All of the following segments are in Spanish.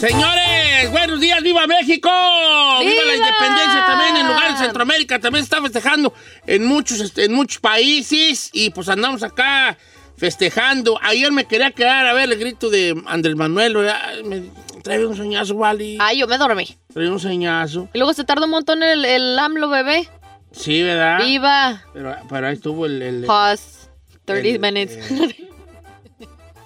Señores, buenos días, viva México, viva, la independencia también en lugares de Centroamérica, también se está festejando en muchos, este, en muchos países y pues andamos acá festejando. Ayer me quería quedar a ver el grito de Andrés Manuel, me trae un soñazo, Wally. Ay, yo me dormí. Trae un soñazo. Y luego se tardó un montón el, el AMLO bebé. Sí, ¿verdad? Viva. Pero, pero ahí estuvo el... el- Pause. 30 el- minutes.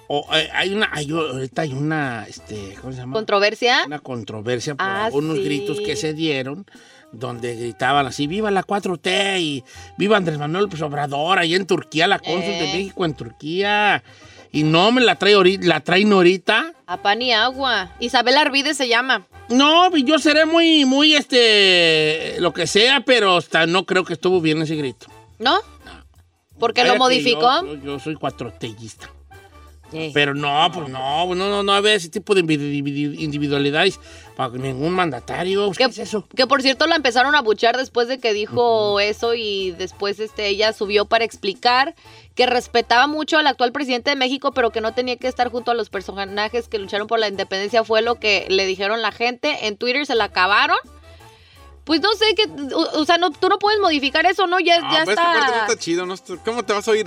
O, eh, hay una, hay, ahorita hay una, este, ¿cómo se llama? ¿Controversia? una controversia por Ah, unos sí. gritos que se dieron donde gritaban así, viva la 4T y viva Andrés Manuel López Obrador, ahí en Turquía, la cónsul de Eh. México en Turquía. Y no me la trae ahorita, la traen ahorita. A pan y agua. Isabel Arvide se llama. No, yo seré muy, muy, este, lo que sea, pero hasta no creo que estuvo bien ese grito. ¿No? Porque Vaya lo modificó. Yo, yo- yo soy cuatrotellista. Pero no, pues no, no, no, no había ese tipo de individu- individualidades para ningún mandatario. ¿Qué, Que, es eso? que, por cierto la empezaron a buchar después de que dijo eso y después este, ella subió para explicar que respetaba mucho al actual presidente de México, pero que no tenía que estar junto a los personajes que lucharon por la independencia. Fue lo que le dijeron la gente. En Twitter se la acabaron. Pues no sé, que, o, o sea, no, tú no puedes modificar eso, ¿no? Ya, No, ya no está. está chido, ¿no? ¿Cómo te vas a oír?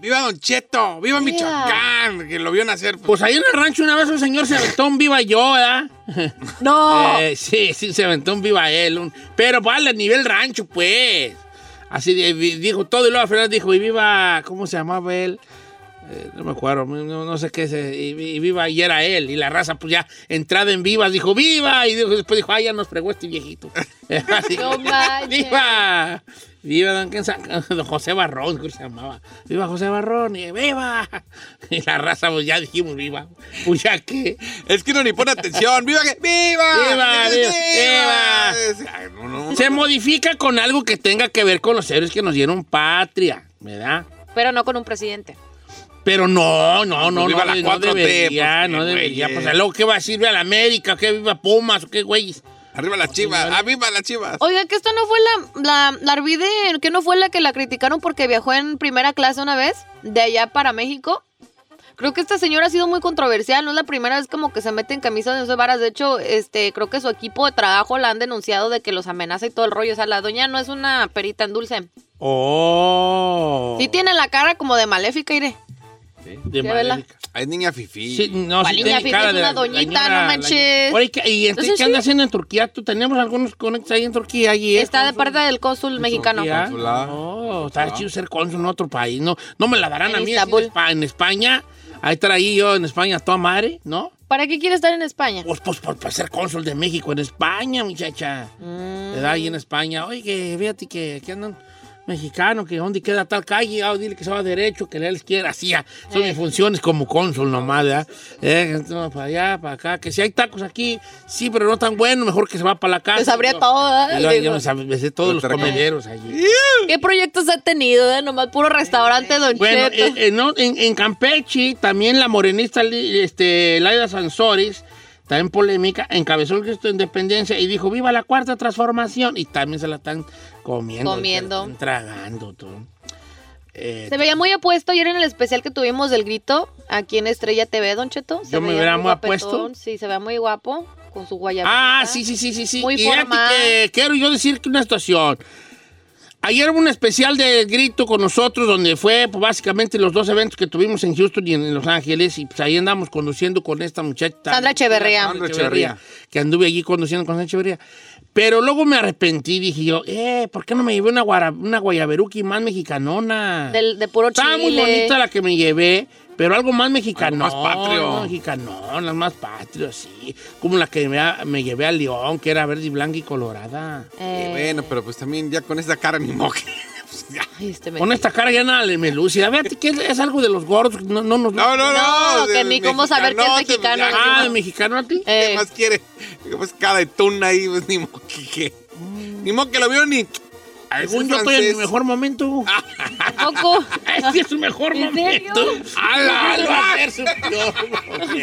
¡Viva Don Cheto! ¡Viva Michoacán! Que lo vio nacer. Pues ahí en el rancho una vez un señor se aventó un viva yo, ¿verdad? No. Eh, sí, sí, se aventó un viva él. un- pero vale, a nivel rancho, pues. Así dijo todo y luego al final dijo, y viva, ¿cómo se llamaba él? Eh, no me acuerdo, no, no sé qué es, eh, y, y viva, y era él. Y la raza, pues ya, entrada en vivas, dijo, ¡viva! Y dijo- después dijo, ¡ay, ya nos fregó este viejito! Así, No manches. ¡Viva! ¡Viva don, don José Barrón, creo que se llamaba! ¡Viva José Barrón! Y ¡viva! Y la raza, pues ya dijimos, ¡viva! Pues ya que... Es que no ni pone atención. ¡Viva! que- ¡Viva! ¡Viva, viva, viva! Ay, no, no, Se modifica con algo que tenga que ver con los héroes que nos dieron patria, ¿verdad? Pero no con un presidente. Pero no, no, no, Pues viva no, la no 4T, debería, pues, no debería. Pues luego, ¿qué va a decir? ¿Viva la América? ¿Qué viva Pumas? ¿O qué güeyes? Arriba las chivas. ¡Ah, viva las chivas! Oiga, que esto no fue la, la, la Arvide, que no fue la que la criticaron porque viajó en primera clase una vez, de allá para México. Creo que esta señora ha sido muy controversial, no es la primera vez como que se mete en camisas de once varas. De hecho, este, creo que su equipo de trabajo la han denunciado de que los amenaza y todo el rollo. O sea, la doña no es una perita en dulce. Oh. Sí tiene la cara como de maléfica, iré. De. Es niña fifí. Sí, no, ¿Cuál sí niña cara Es una doñita, no manches. la- Oye, ¿qué- ¿y entonces Entonces, qué anda haciendo en Turquía? ¿Tú tenemos algunos conectos ahí en Turquía? Allí. Está de parte del cónsul mexicano. No, está chido ser cónsul en otro país. No, no me la darán a mí en Espa- en España. Ahí estaré yo en España, toda madre, ¿no? ¿Para qué quiere estar en España? Pues, pues, por, para ser cónsul de México en España, muchacha. Mm. Ahí en España. Oye, fíjate que, que andan mexicanos, que dónde queda tal calle, ah, dile que se va derecho, que le izquierda, así, ah, son Eh. mis funciones como cónsul nomás, ¿verdad? Eh, entonces, para allá, para acá, que si hay tacos aquí, sí, pero no tan buenos, mejor que se va para la casa. Pues sabría Yo- todo, ¿verdad? yo- yo me sab- me sé todos los comederos allí. ¿Qué proyectos ha tenido? eh? Nomás puro restaurante, Don Bueno, Cheto. eh, eh, no, en, en Campeche, también la morenista este, Laida Sansores, también polémica, encabezó el gesto de independencia y dijo, viva la cuarta transformación. Y también se la están comiendo. Comiendo. tragando todo. Eh, Se veía muy apuesto ayer en el especial que tuvimos del grito aquí en Estrella TV, Don Cheto. Se Yo me veía muy apuesto. Sí, se veía muy guapo con su guayabita. ah, sí, sí, sí, sí, sí. Muy y fíjate formal. que quiero yo decir que una situación. Ayer hubo un especial de grito con nosotros donde fue pues, básicamente los dos eventos que tuvimos en Houston y en Los Ángeles y pues ahí andamos conduciendo con esta muchacha. Sandra Echeverría. Sandra Echeverría. que anduve allí conduciendo con Sandra Echeverría. Pero luego me arrepentí, dije yo, eh, ¿por qué no me llevé una, guara- una guayaberuki más mexicanona? Del, de puro Estaba chile. muy bonita la que me llevé, pero algo más mexicano. Algo más patrio. Algo mexicano, las más patrio, sí. Como la que me, me llevé a León, que era verde y blanca y colorada. Eh, Eh, bueno, pero pues también ya con esa cara ni moque. Pues ya. este Con esta cara ya nada le me luce. A ver, ¿qué es, es algo de los gordos? No, no, nos- No, no, no. No, que ni cómo saber que es mexicano. Ah, ¿qué de mexicano a ti. Eh, ¿Qué más quiere? Pues cara de tuna ahí, pues ni moque que. Ni moque lo vio ni. Según es yo estoy en mi mejor momento. tampoco. Este es su mejor ¿En serio? momento. ¡Ala, ala! Es su peor.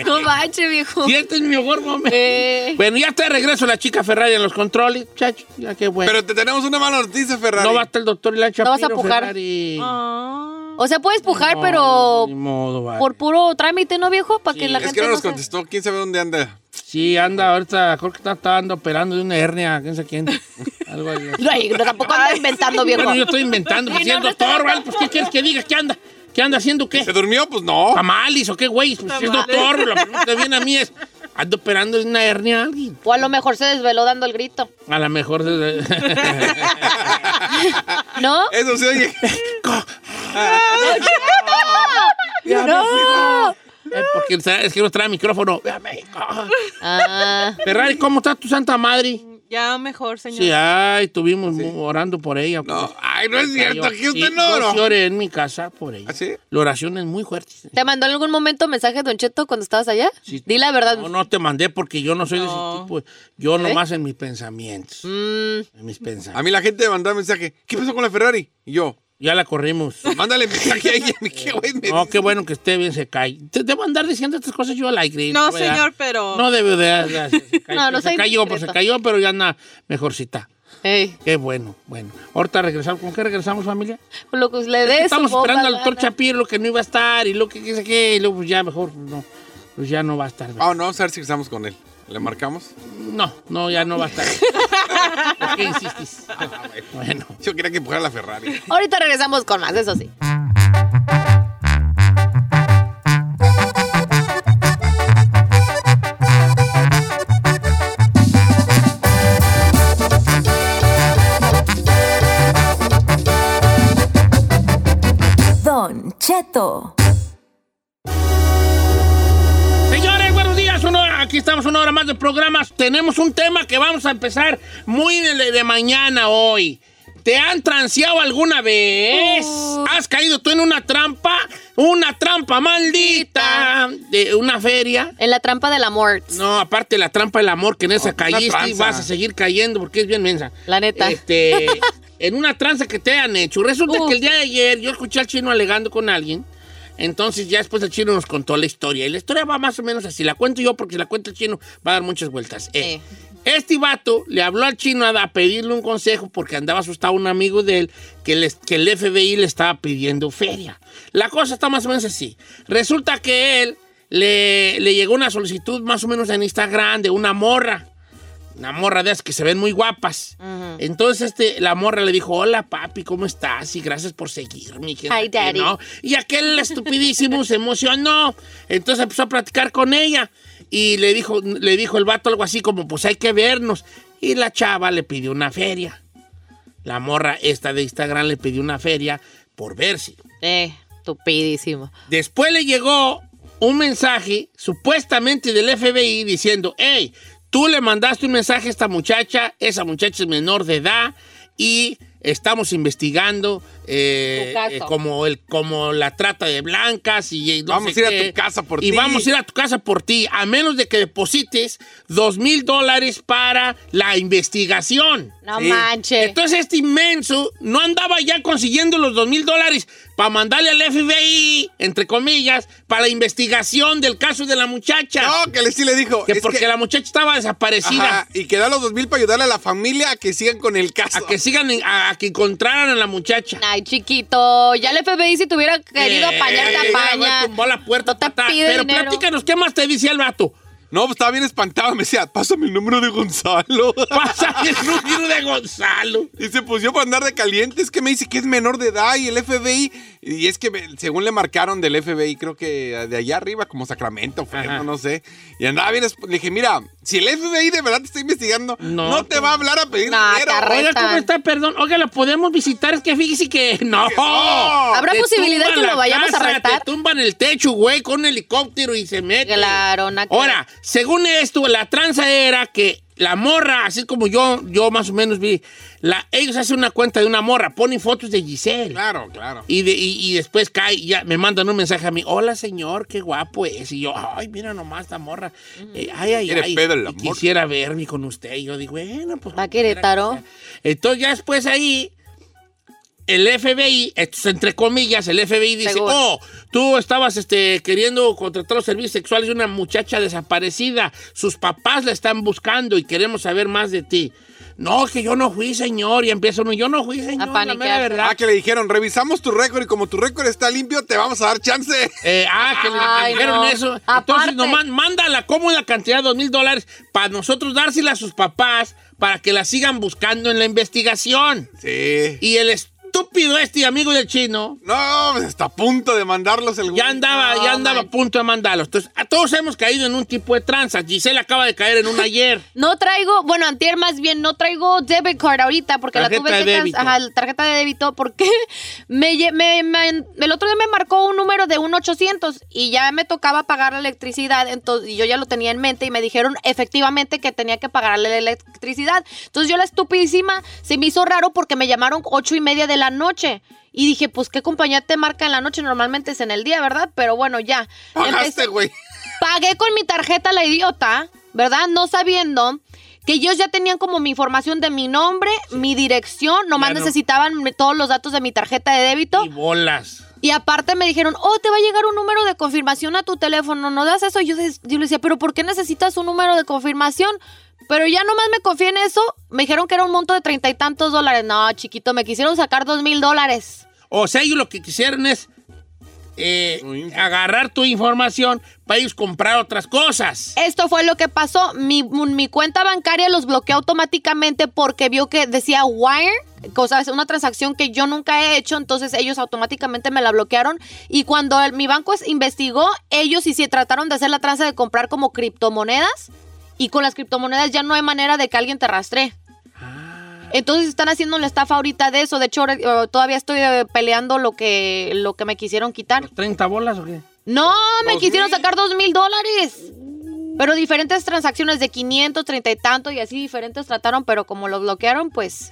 No manches, viejo. Sí, este es mi mejor momento. Eh, Bueno, ya está de regreso la chica Ferrari en los controles, chacho. Ya qué bueno. Pero te tenemos una mala noticia, Ferrari. no va a estar el doctor y la No vas a Shapiro, pujar. Ferrari. o sea, puedes pujar, No, pero Ni modo, vale. por puro trámite, ¿no, viejo? Para que Sí, la Es gente que no nos se- contestó. ¿Quién sabe dónde anda? Sí, anda ahorita, creo que está, está operando de una hernia, quién sabe quién. Algo ahí. No, no, tampoco anda inventando, viejo. Bueno, yo estoy inventando, pues Sí, si es no, no doctor. Pues ¿qué quieres que diga? ¿Qué anda? ¿Qué anda haciendo qué? ¿Se durmió? Pues no. ¿Tamales o qué, güey? Pues si es doctor, la pregunta que viene a mí es, ¿ando operando de una hernia a alguien? O a lo mejor se desveló dando el grito. A lo mejor... de- ¿No? Eso se oye. ¡No! Eh, porque es que no trae micrófono. Ve a México. Ah, Ferrari, ¿cómo está tu santa madre? Ya mejor, señor. Sí, ay, estuvimos orando por ella. No, ay, no es cierto. Aquí Sí, usted no, yo sí no. oré en mi casa por ella. ¿Ah, sí? La oración es muy fuerte. ¿Te mandó en algún momento mensaje, Don Cheto, cuando estabas allá? Sí. Di la verdad. No, no te mandé porque yo no soy de ese tipo. Yo nomás en mis pensamientos. Mm, En mis pensamientos. A mí la gente me mandaba mensaje. ¿Qué pasó con la Ferrari? Y yo, Ya la corrimos. mándale mensaje a ella. ¿Qué güey me No, qué bueno que esté bien, se cae. Te debo andar diciendo estas cosas yo al aire. No, ¿verdad? señor, pero. No debe de... se cayó, No, no se cayó, pues se cayó, pero ya anda mejorcita. ey, Qué bueno, bueno. Ahorita regresamos. ¿Con qué regresamos, familia? lo que le des. Estamos esperando al doctor gana. Chapiro, lo que no iba a estar, y lo que qué sé qué, y luego pues ya mejor, no. Pues ya no va a estar. Ah, no, vamos a ver si estamos con él. ¿Le marcamos? No, no, ya no va a estar. ¿Por qué insistes? Bueno. Yo quería que empujara la Ferrari. Ahorita regresamos con más, eso sí. Más de programas. Tenemos un tema que vamos a empezar muy de, de mañana hoy. ¿Te han transeado alguna vez? ¿Has caído tú en una trampa? Una trampa maldita de una feria. En la trampa del amor. No, aparte la trampa del amor, que en esa una caíste y vas a seguir cayendo porque es bien mensa. La neta. Este, en una tranza que te han hecho. Resulta que el día de ayer yo escuché al chino alegando con alguien. Entonces ya después el chino nos contó la historia. Y la historia va más o menos así. La cuento yo porque si la cuenta el chino va a dar muchas vueltas. Eh, Este vato le habló al chino a, a pedirle un consejo porque andaba asustado un amigo de él que, les- que el FBI le estaba pidiendo feria. La cosa está más o menos así. Resulta que él le, le llegó una solicitud más o menos en Instagram de una morra. Una morra de esas que se ven muy guapas. Entonces este, la morra le dijo, hola papi, ¿cómo estás? Y gracias por seguirme. y que no Hi, sé qué, daddy. ¿no? Y aquel estupidísimo se emocionó. Entonces empezó a platicar con ella. Y le dijo, le dijo el vato algo así como, pues hay que vernos. Y la chava le pidió una feria. La morra esta de Instagram le pidió una feria por verse. Eh, estupidísimo. Después le llegó un mensaje, supuestamente del FBI, diciendo, hey, tú le mandaste un mensaje a esta muchacha, esa muchacha es menor de edad y estamos investigando eh, eh, como, el, como la trata de blancas y no Vamos sé a ir a tu casa por y ti. vamos a ir a tu casa por ti, a menos de que deposites dos mil dólares para la investigación. No Sí. manches. Entonces este inmenso no andaba ya consiguiendo los dos mil dólares para mandarle al FBI, entre comillas, para la investigación del caso de la muchacha. No, que le, sí le dijo. que es porque que- la muchacha estaba desaparecida. Ajá, y que da los dos mil para ayudarle a la familia a que sigan con el caso. A que sigan, en- a, a que encontraran a la muchacha. Ay, chiquito. Ya el FBI si te hubiera querido Eh, apañar, te güey, apaña. tumbó la puerta. No te pide Pero dinero. platícanos, ¿qué más te decía el vato? No, pues estaba bien espantado. Me decía, pásame el número de Gonzalo. Pasa el número de Gonzalo. Y se puso para andar de caliente. Es que me dice que es menor de edad y el FBI. Y es que según le marcaron del FBI, creo que de allá arriba, como Sacramento, Ajá. no sé. Y andaba bien. Le dije, mira, si el FBI de verdad te está investigando, No, no, te tú- va a hablar a pedir No, dinero. Oiga, ¿cómo está? Perdón. Oiga, ¿la podemos visitar? Es que fíjese que no. no. ¿Habrá posibilidad que lo vayamos a casa, retar? Te tumban el techo, güey, con un helicóptero y se mete. Claro, Ahora, según esto, la tranza era que la morra, así como yo, yo más o menos vi, la, ellos hacen una cuenta de una morra, ponen fotos de Giselle. Claro, claro. Y, de- y- y después cae, y ya me mandan un mensaje a mí, hola señor, qué guapo es. Y yo, ay, mira nomás esta morra. Eh, ay, ay, Quiere ay. y quisiera verme con usted. Y yo digo, bueno, pues. ¿Va a Querétaro? Entonces ya después ahí el FBI, esto es entre comillas, el FBI dice, Seguro. oh, tú estabas este, queriendo contratar los servicios sexuales de una muchacha desaparecida, sus papás la están buscando y queremos saber más de ti. No, que yo no fui, señor, y empieza uno, yo no fui, señor, la paniquearse. mera verdad. Ah, que le dijeron, revisamos tu récord y como tu récord está limpio, te vamos a dar chance. Eh, ah, que le dijeron no. eso. Aparte. Entonces, nomás manda la cómoda cantidad de dos mil dólares para nosotros dársela a sus papás para que la sigan buscando en la investigación. Sí. Y el estúpido este amigo del chino No, está a punto de mandarlos el ya güey. andaba, ya andaba man. a punto de mandarlos. Entonces, a todos hemos caído en un tipo de tranza. Giselle acaba de caer en una ayer. No traigo, bueno, antier más bien, no traigo debit card ahorita porque Tarjeta la tuve de que débito. Ajá, tarjeta de débito porque me, me- me- el otro día me marcó un número de un 800 y ya me tocaba pagar la electricidad, entonces y yo ya lo tenía en mente y me dijeron efectivamente que tenía que pagarle la electricidad. Entonces yo la estupidísima se me hizo raro porque me llamaron ocho y media de la noche. Y dije, pues, ¿qué compañía te marca en la noche? Normalmente es en el día, ¿verdad? Pero bueno, ya. Pagaste, güey. pagué con mi tarjeta la idiota, ¿verdad? No sabiendo que ellos ya tenían como mi información de mi nombre, mi dirección, nomás no. necesitaban todos los datos de mi tarjeta de débito. Y bolas. Y aparte me dijeron, oh, te va a llegar un número de confirmación a tu teléfono, no das eso. Yo, yo le decía, pero ¿por qué necesitas un número de confirmación? Pero ya nomás me confié en eso. Me dijeron que era un monto de treinta y tantos dólares. No, chiquito, me quisieron sacar dos mil dólares. O sea, ellos lo que quisieron es eh, agarrar tu información para ellos comprar otras cosas. Esto fue lo que pasó. Mi, mi cuenta bancaria los bloqueó automáticamente porque vio que decía wire, cosa es una transacción que yo nunca he hecho, entonces ellos automáticamente me la bloquearon. Y cuando el- mi banco es- investigó, ellos sí se trataron de hacer la tranza de comprar como criptomonedas. Y con las criptomonedas ya no hay manera de que alguien te rastree. Entonces están haciendo la estafa ahorita de eso. De hecho, eh, todavía estoy eh, peleando lo que, lo que me quisieron quitar. ¿30 bolas o qué? No, me ¿Dos quisieron mil? sacar dos mil dólares. Pero diferentes transacciones de 500, 30 y tanto y así diferentes trataron, pero como lo bloquearon, pues...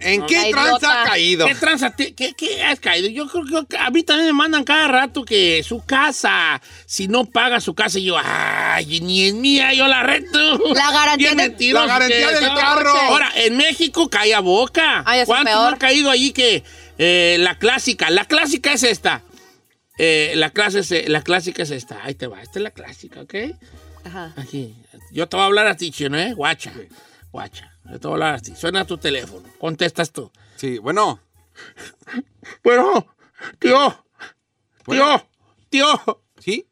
¿En qué tranza ha caído? ¿Qué tranza? te- ¿Qué, qué has caído? Yo creo que a mí también me mandan cada rato que su casa, si no paga su casa, y yo, ay, ni es mía, yo la rento. La garantía de- la garantía del carro. Ahora, en México cae a boca. Ay, ¿Cuánto no ha caído allí que eh, la clásica? La clásica es esta. Eh, la, clase es- la clásica es esta. Ahí te va, esta es la clásica, ¿ok? Ajá. Aquí. Yo te voy a hablar a ti, chino, ¿eh? Guacha. Guacha. Yo te voy a hablar a ti. Suena tu teléfono. Contestas tú. Sí, bueno. Bueno, tío. Bueno. Tío. Tío. ¿Sí?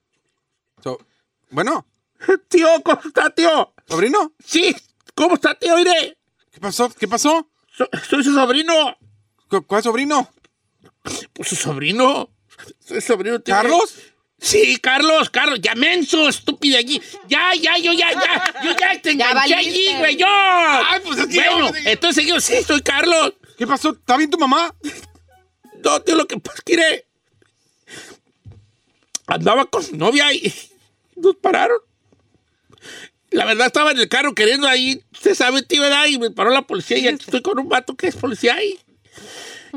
So- bueno, Tío, ¿cómo está, tío? sobrino. Sí. ¿Cómo está, tío? Mire. ¿Qué pasó? ¿Qué pasó? So- soy su sobrino. ¿Cu- ¿Cuál sobrino? Pues su sobrino. Soy sobrino. tío. ¿Carlos? Sí, Carlos, Carlos, ya menso, estúpido allí. Ya, ya, yo ya, ya, yo ya te enganché allí, güey, yo. Ay, pues es que Bueno, yo- entonces yo sí, soy Carlos. ¿Qué pasó? ¿Está bien tu mamá? No, tío, lo que pasa es que iré. andaba con su novia y nos pararon. La verdad estaba en el carro queriendo ahí, usted sabe, tío, ¿verdad? Y me paró la policía y aquí estoy con un vato que es policía ahí.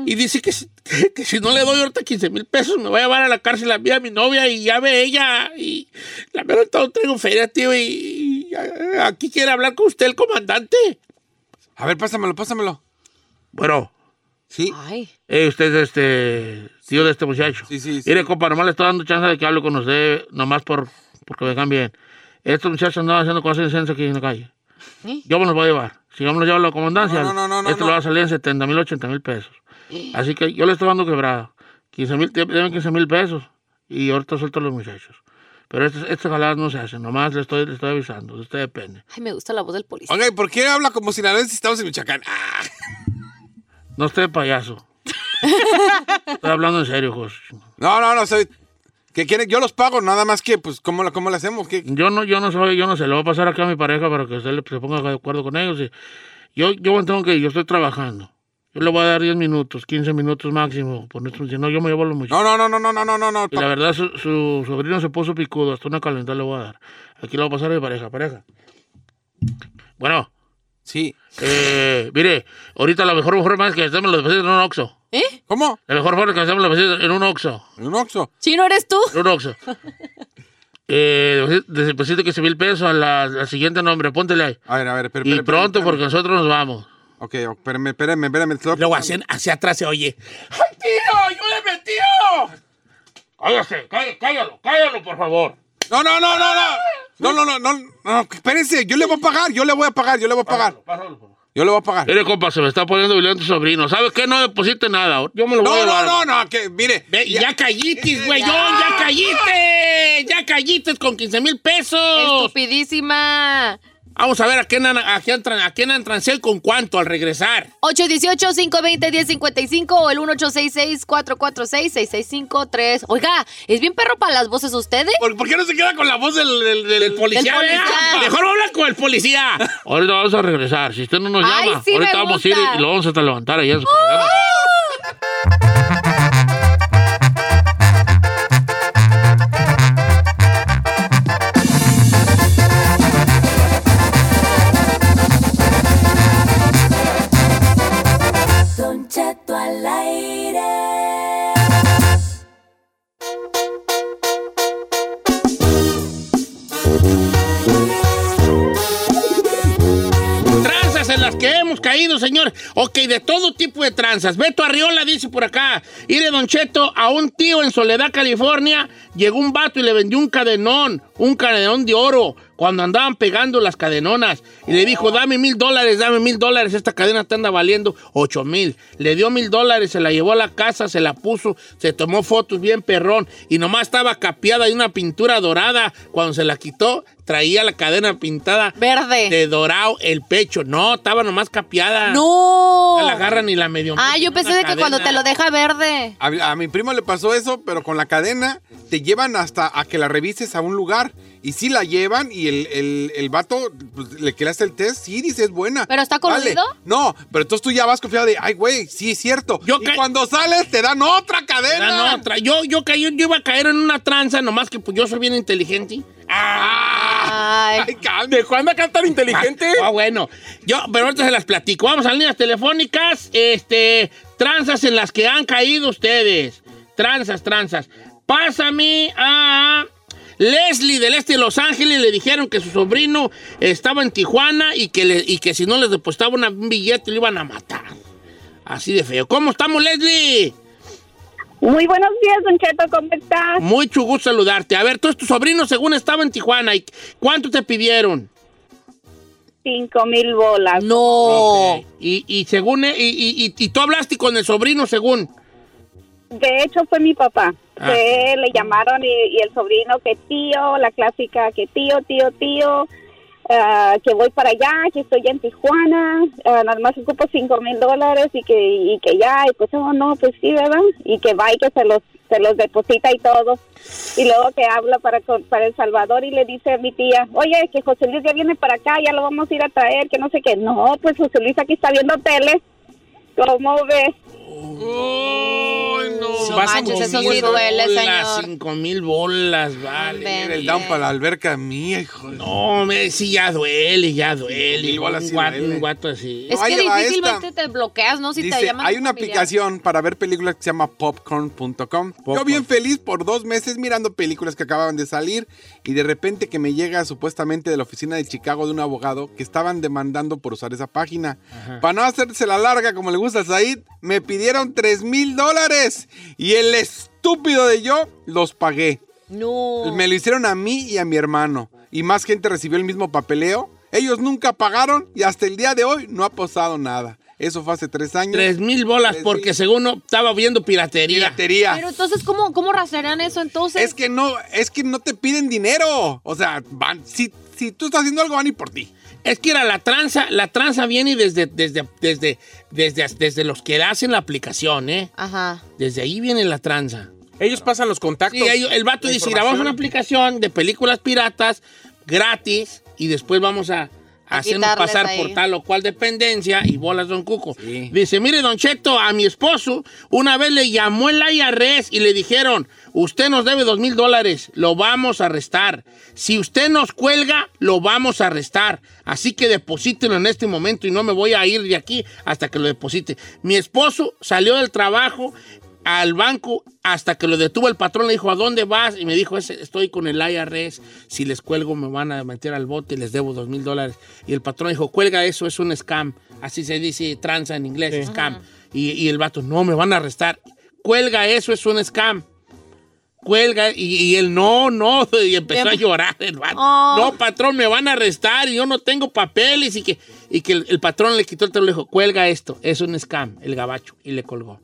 Y dice que, si- que, que si no le doy ahorita 15 mil pesos me voy a llevar a la cárcel a mí, a mi novia y ya ve ella. Y la verdad no traigo feria, tío, y, y aquí quiere hablar con usted el comandante. A ver, pásamelo, pásamelo. Bueno, Sí. Ay. eh, usted es este tío de este muchacho. Sí, sí, sí. Mire, compa, nomás le estoy dando chance de que hable con usted, nomás por, porque me bien. Estos muchachos andaban haciendo cosas inocentes aquí en la calle. ¿Eh? Yo me los voy a llevar. Si yo me los llevo a la comandancia, No, no, no, no, esto no. le va a salir en 70 mil, 80 mil pesos. Así que yo le estoy dando quebrada. 15 mil, deben 15 mil pesos. Y ahorita suelto a los muchachos. Pero estas estas jaladas no se hacen. Nomás le estoy, le estoy avisando. De usted depende. Ay, me gusta la voz del policía. Oiga, ¿y por qué habla como si estamos en Michoacán? Ah, No esté de payaso. estoy hablando en serio, José. no, no, no, soy... ¿Qué quieren? Yo los pago, nada más que, pues, ¿cómo, lo- cómo le hacemos? ¿Qué? Yo no, yo no soy, yo no sé, le voy a pasar acá a mi pareja para que usted se ponga de acuerdo con ellos. y yo, yo tengo que ir, yo estoy trabajando. Yo le voy a dar 10 minutos, 15 minutos máximo, por nuestro, si no yo me llevo a los muchachos. No, no, no, no, no, no, no, no. Y la verdad, su, su sobrino se puso picudo, hasta una calentada le voy a dar. Aquí le voy a pasar mi pareja, pareja. Bueno, Sí. eh, mire, ahorita la mejor forma es que hacemos los depositos en un Oxxo. ¿Eh? ¿Cómo? La mejor forma es que hacemos los depositos en un Oxxo. En un Oxxo. ¿Chino eres tú? En un Oxxo. eh, deposito 15 mil pesos a la, al siguiente nombre, póntele ahí. A ver, a ver, espera, Y pronto, porque nosotros nos vamos. Ok, espérame, espérame, espérame. Luego hacia, hacia atrás se oye. ¡Ay, tío! ¡Ayúdeme, tío! Cállate, cállalo, cállalo, cállalo, por favor. No, no, no, no, no. No, no, no, no, no, espérense, yo le voy a pagar, yo le voy a pagar, yo le voy a pagar. Pásalo, por favor. Yo le voy a pagar. Mire, compa, se me está poniendo violento tu sobrino. ¿Sabes qué? No deposite nada. Yo me lo voy a No, llevar. no, no, no, que mire. Ve, ya, callites, güey, ya callites. Ya callites con 15 mil pesos. Estupidísima. Vamos a ver a quién, a quién, a quién entran con cuánto al regresar. 818-520-1055 o el 1866-446-6653. Oiga, ¿es bien perro para las voces ustedes? ¿Por, por qué no se queda con la voz del, del, del- El policía. Mejor habla con el policía. Ahorita vamos a regresar. Si usted no nos Ay, llama, sí, ahorita vamos a ir y lo vamos a levantar allá en su programa. Caído, señor. Ok, de todo tipo de tranzas. Beto Arriola dice por acá. Ire Don Cheto, a un tío en Soledad, California, llegó un vato y le vendió un cadenón, un cadenón de oro, cuando andaban pegando las cadenonas. Y le dijo, dame mil dólares, dame mil dólares, esta cadena te anda valiendo ocho mil. Le dio mil dólares, se la llevó a la casa, se la puso, se tomó fotos bien perrón y nomás estaba capeada de una pintura dorada. Cuando se la quitó, traía la cadena pintada Verde. de dorado el pecho. No, estaba nomás capeada. No. No la agarran ni la medio. Ah, yo pensé de que cuando te lo deja deja verde. A, a mi primo le pasó eso, pero con la cadena te llevan hasta a que la revises a un lugar. Y sí la llevan y el, el, el vato pues, le que le hace el test, sí, dice, es buena. ¿Pero está Vale. coludido? No, pero entonces tú ya vas confiado de, ay, güey, sí es cierto. Yo y cuando sales te dan otra cadena. Dan otra. Yo, yo, caí, yo iba a caer en una tranza, nomás que pues yo soy bien inteligente. Ah, Ay. ay, calma. ¿De cuándo acá tan inteligente? Ah, bueno. Yo, pero ahorita se las platico. Vamos a las líneas telefónicas. Este, tranzas en las que han caído ustedes. Tranzas, tranzas. Pásame a Leslie del este de Los Ángeles. Le dijeron que su sobrino estaba en Tijuana y que, le- y que si no les depositaba un billete lo iban a matar. Así de feo. ¿Cómo estamos, Leslie? Muy buenos días, Don Cheto, ¿cómo estás? Mucho gusto saludarte. A ver, tú, tu sobrino según estaba en Tijuana. ¿y ¿Cuánto te pidieron? Cinco mil bolas. No. Y, y según, y, y- y- y tú hablaste con el sobrino según. De hecho, fue mi papá. Ah. Le llamaron y, y el sobrino que tío, la clásica que tío, tío, tío, ah, que voy para allá, que estoy en Tijuana, ah, nada más ocupo cinco mil dólares y que, y que ya, y pues, oh, no, pues sí, ¿verdad? Y que va y que se los, se los deposita y todo. Y luego que habla para, para El Salvador y le dice a mi tía, oye, que José Luis ya viene para acá, ya lo vamos a ir a traer, que no sé qué. No, pues José Luis aquí está viendo tele. ¿Cómo ves? Ay, no. No manches, eso mil sí duele, bolas, señor. Cinco mil bolas, vale. Ven. El down para la alberca mía, hijo. de- No, me, sí, ya duele, ya duele. Bolas un, guato, duele. un guato así. Es que difícilmente esta. te bloqueas, ¿no? Si te llaman hay un una familiar. aplicación para ver películas que se llama popcorn.com. Yo Popcorn. bien feliz por dos meses mirando películas que acababan de salir y de repente que me llega supuestamente de la oficina de Chicago de un abogado que estaban demandando por usar esa página. Para no hacerse la larga como le gusta a Said, me pidieron 3 mil dólares y el estúpido de yo los pagué. No. Me lo hicieron a mí y a mi hermano. Y más gente recibió el mismo papeleo. Ellos nunca pagaron y hasta el día de hoy no ha pasado nada. Eso fue hace tres años. Tres mil bolas porque según no, estaba viendo piratería. Piratería. Pero entonces, ¿cómo, cómo rastrearán eso entonces? Es que no, es que no te piden dinero. O sea, van, si, si tú estás haciendo algo, van ir por ti. Es que era la tranza, la tranza viene desde, desde, desde, desde, desde los que hacen la aplicación, ¿eh? Ajá. Desde ahí viene la tranza. Ellos pasan los contactos. Sí, ellos- el vato dice, grabamos una aplicación de películas piratas gratis y después vamos A hacernos pasar ahí. por tal o cual dependencia y bolas Don Cuco. Sí. Dice, mire Don Cheto, a mi esposo una vez le llamó el IRS y le dijeron, usted nos debe dos mil dólares, lo vamos a arrestar. Si usted nos cuelga, lo vamos a arrestar. Así que deposítelo en este momento y no me voy a ir de aquí hasta que lo deposite. Mi esposo salió del trabajo al banco hasta que lo detuvo el patrón. Le dijo, ¿a dónde vas? Y me dijo, "Ese- estoy con el IRS. Si les cuelgo me van a meter al bote y les debo dos mil dólares. Y el patrón dijo, cuelga eso, es un scam. Así se dice tranza en inglés, scam. Y, y el vato, no, me van a arrestar. Cuelga eso, es un scam. Cuelga, y, y él, no, no, y empezó a llorar el vato. Oh. No, patrón, me van a arrestar y yo no tengo papeles. Y que, y que el, el patrón le quitó el teléfono y le dijo, cuelga esto, es un scam, el gabacho. Y le colgó.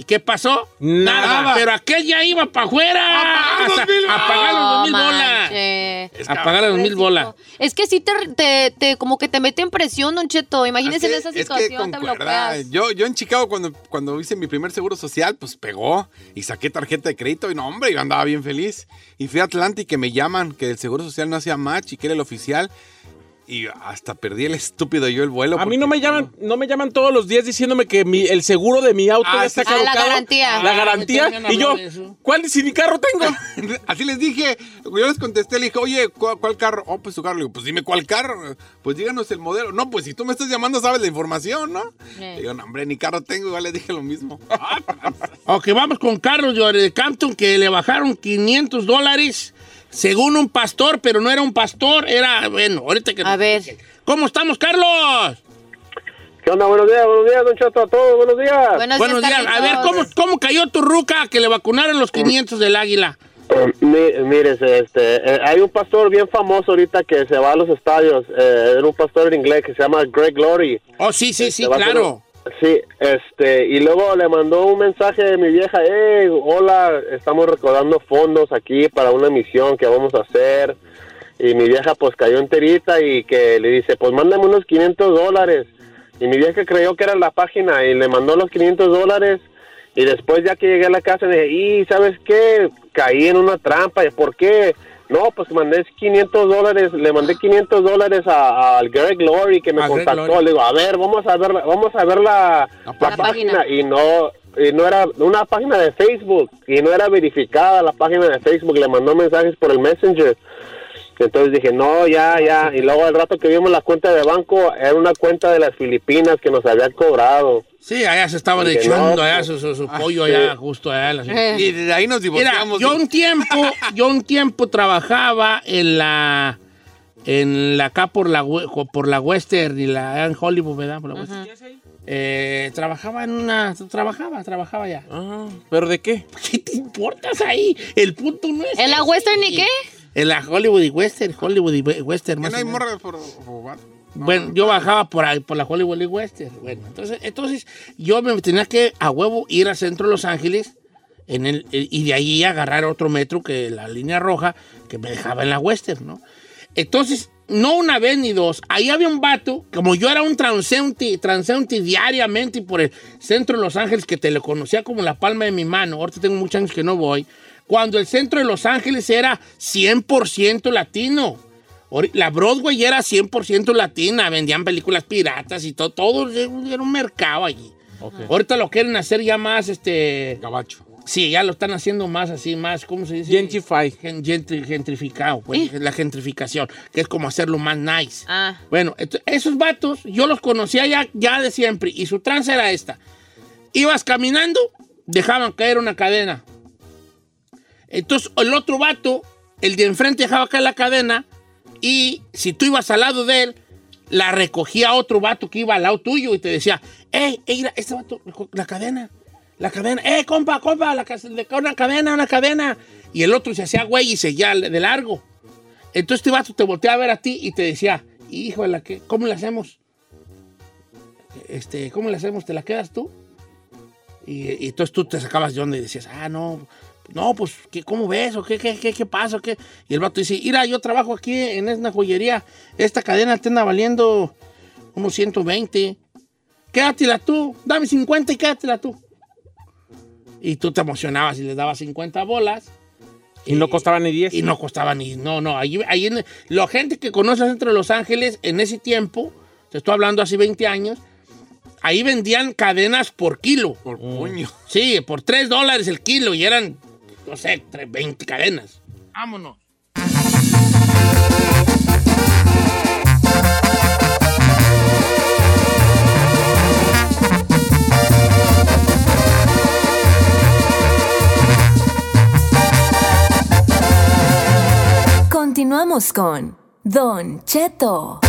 ¿Y qué pasó? Nada. Pero aquel ya iba para afuera. A pagar dos mil A pagar los dos mil No bolas. manches. A pagar las dos mil bolas. Es que sí te, te, te- como que te mete en presión, Don Cheto. Imagínese en Es que- esa es que situación, te bloqueas. Yo, yo en Chicago, cuando, cuando hice mi primer seguro social, pues pegó y saqué tarjeta de crédito y no, hombre, yo andaba bien feliz. Y fui a Atlanta y que me llaman, que el seguro social no hacía match y que era el oficial. Y hasta perdí el estúpido yo el vuelo. A mí no me llaman, no me llaman todos los días diciéndome que mi- el seguro de mi auto Ah, ya está sí. Ah, la caducado. garantía. La Ah, garantía. Y yo. ¿cuál si ni carro tengo? Así les dije, yo les contesté, le dije, oye, ¿cuál, cuál carro? Oh, pues su carro. Le digo, pues dime cuál carro. Pues díganos el modelo. No, pues si tú me estás llamando, sabes la información, ¿no? Eh. Le digo, no, hombre, ni carro tengo. Igual le dije lo mismo. Ok, vamos con Carlos de de Campton, que le bajaron 500 dólares según un pastor, pero no era un pastor, era, bueno, ahorita que... A ver. ¿Cómo estamos, Carlos? ¿Qué onda? Buenos días, buenos días, Don Cheto, a todos, buenos días. Buenos, Buenos días. A ver, ¿cómo, ¿cómo cayó tu ruca que le vacunaron los 500 del águila? Eh, mírese, este, eh, hay un pastor bien famoso ahorita que se va a los estadios, eh, era un pastor en inglés que se llama Greg Glory. Oh, sí, sí, sí, hacer claro. Sí, este, y luego le mandó un mensaje de mi vieja, hey, hola, estamos recaudando fondos aquí para una misión que vamos a hacer. Y mi vieja pues cayó enterita y que le dice, pues mándame unos 500 dólares. Y mi vieja creyó que era la página y le mandó los 500 dólares. Y después ya que llegué a la casa dije, y ¿sabes qué? Caí en una trampa. ¿Y ¿Por qué? No, pues mandé 500 dólares, le mandé 500 dólares a- al Greg Glory que me A contactó. Le digo, a ver, vamos a ver, la- vamos a ver la, la La página. página. Y no, y no era una página de Facebook y no era verificada la página de Facebook. Le mandó mensajes por el Messenger. Entonces dije, no, ya, ya. Y luego al rato que vimos la cuenta de banco, era una cuenta de las Filipinas que nos habían cobrado. Sí, allá se estaban echando no, allá su, su- su pollo sí. allá, justo allá. la- Eh. Y de ahí nos Mira, divorciamos. yo un tiempo, yo un tiempo trabajaba en la, en la acá por la, por la Western y la en Hollywood, ¿verdad? Por la Western. Eh, trabajaba en una, trabajaba, trabajaba ya. Ah, ¿Pero de qué? ¿Qué te importas ahí? El punto no es. ¿En la. Western y qué? En la Hollywood y Western, Hollywood y we- Western. Más no hay morra por robar. Bueno, yo bajaba por ahí, por la Hollywood y Western. Bueno, entonces, entonces yo me tenía que a huevo ir al centro de Los Ángeles en el, eh, y de ahí agarrar otro metro que la línea roja que me dejaba en la Western, ¿no? Entonces, no una vez ni dos, ahí había un vato, como yo era un transeúnte, transeúnte diariamente por el centro de Los Ángeles, que te lo conocía como la palma de mi mano, ahorita tengo muchos años que no voy, cuando el centro de Los Ángeles era 100% latino. La Broadway era 100% latina, vendían películas piratas y todo, todo era un mercado allí. Ahorita lo quieren hacer ya más, este, Gabacho. sí, ya lo están haciendo más así, más, ¿cómo se dice? Gentrify. Gen- gentri- gentrificado, pues, la gentrificación, que es como hacerlo más nice. Ah. Bueno, esos vatos yo los conocía ya, ya de siempre y su trance era esta. Ibas caminando, dejaban caer una cadena. Entonces el otro vato, el de enfrente dejaba caer la cadena y si tú ibas al lado de él, la recogía otro vato que iba al lado tuyo y te decía, hey, hey, este vato, la cadena, la cadena, eh, compa, compa, la, una cadena, una cadena. Y el otro se hacía güey y seguía de largo. Entonces este vato te volteaba a ver a ti y te decía, ¿qué- ¿cómo le hacemos? Este, ¿cómo le hacemos? ¿Te la quedas tú? Y, y entonces tú te sacabas de onda y decías, ah, no, no, pues, ¿qué, ¿cómo ves? ¿O qué, qué, qué, qué pasa? ¿O qué? Y el vato dice, mira, yo trabajo aquí en una joyería, esta cadena te anda valiendo unos 120. Quédatela tú, dame 50 y quédatela tú. Y tú te emocionabas y les dabas 50 bolas. Y no costaba ni 10. Y no costaba ni. No, no. Ahí, ahí en, la gente que conoce el centro de Los Ángeles en ese tiempo, te estoy hablando hace 20 años, ahí vendían cadenas por kilo. Por puño. Sí, por 3 dólares el kilo y eran, no sé, 20 cadenas. Vámonos. Continuamos con Don Cheto.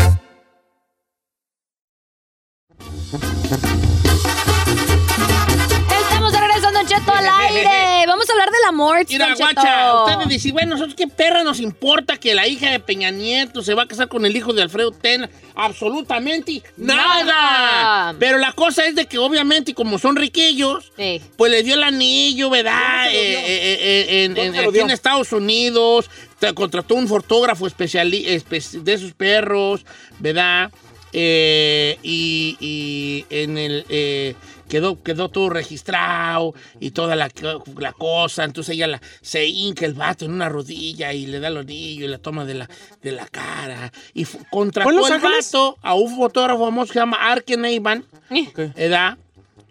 Aire. Vamos a hablar del amor, Mira, guacha, ustedes dicen, bueno, nosotros qué perra nos importa que la hija de Peña Nieto se va a casar con el hijo de Alfredo Tena. Absolutamente nada. Nada. Pero la cosa es de que obviamente como son riquillos, Sí. pues le dio el anillo, ¿verdad? Eh, eh, eh, en, ¿Dónde en- se lo aquí en Estados Unidos, te- contrató un fotógrafo especiali- espe- de esos perros, ¿verdad? Eh, y, y en el eh, quedó, quedó todo registrado y toda la, la cosa. Entonces ella la, se hinca el vato en una rodilla y le da el anillo y la toma de la, de la cara. Y fu- ¿Fue en contrató el Ángeles? vato a un fotógrafo famoso que se llama Arken Eiban. Ok. ¿edad?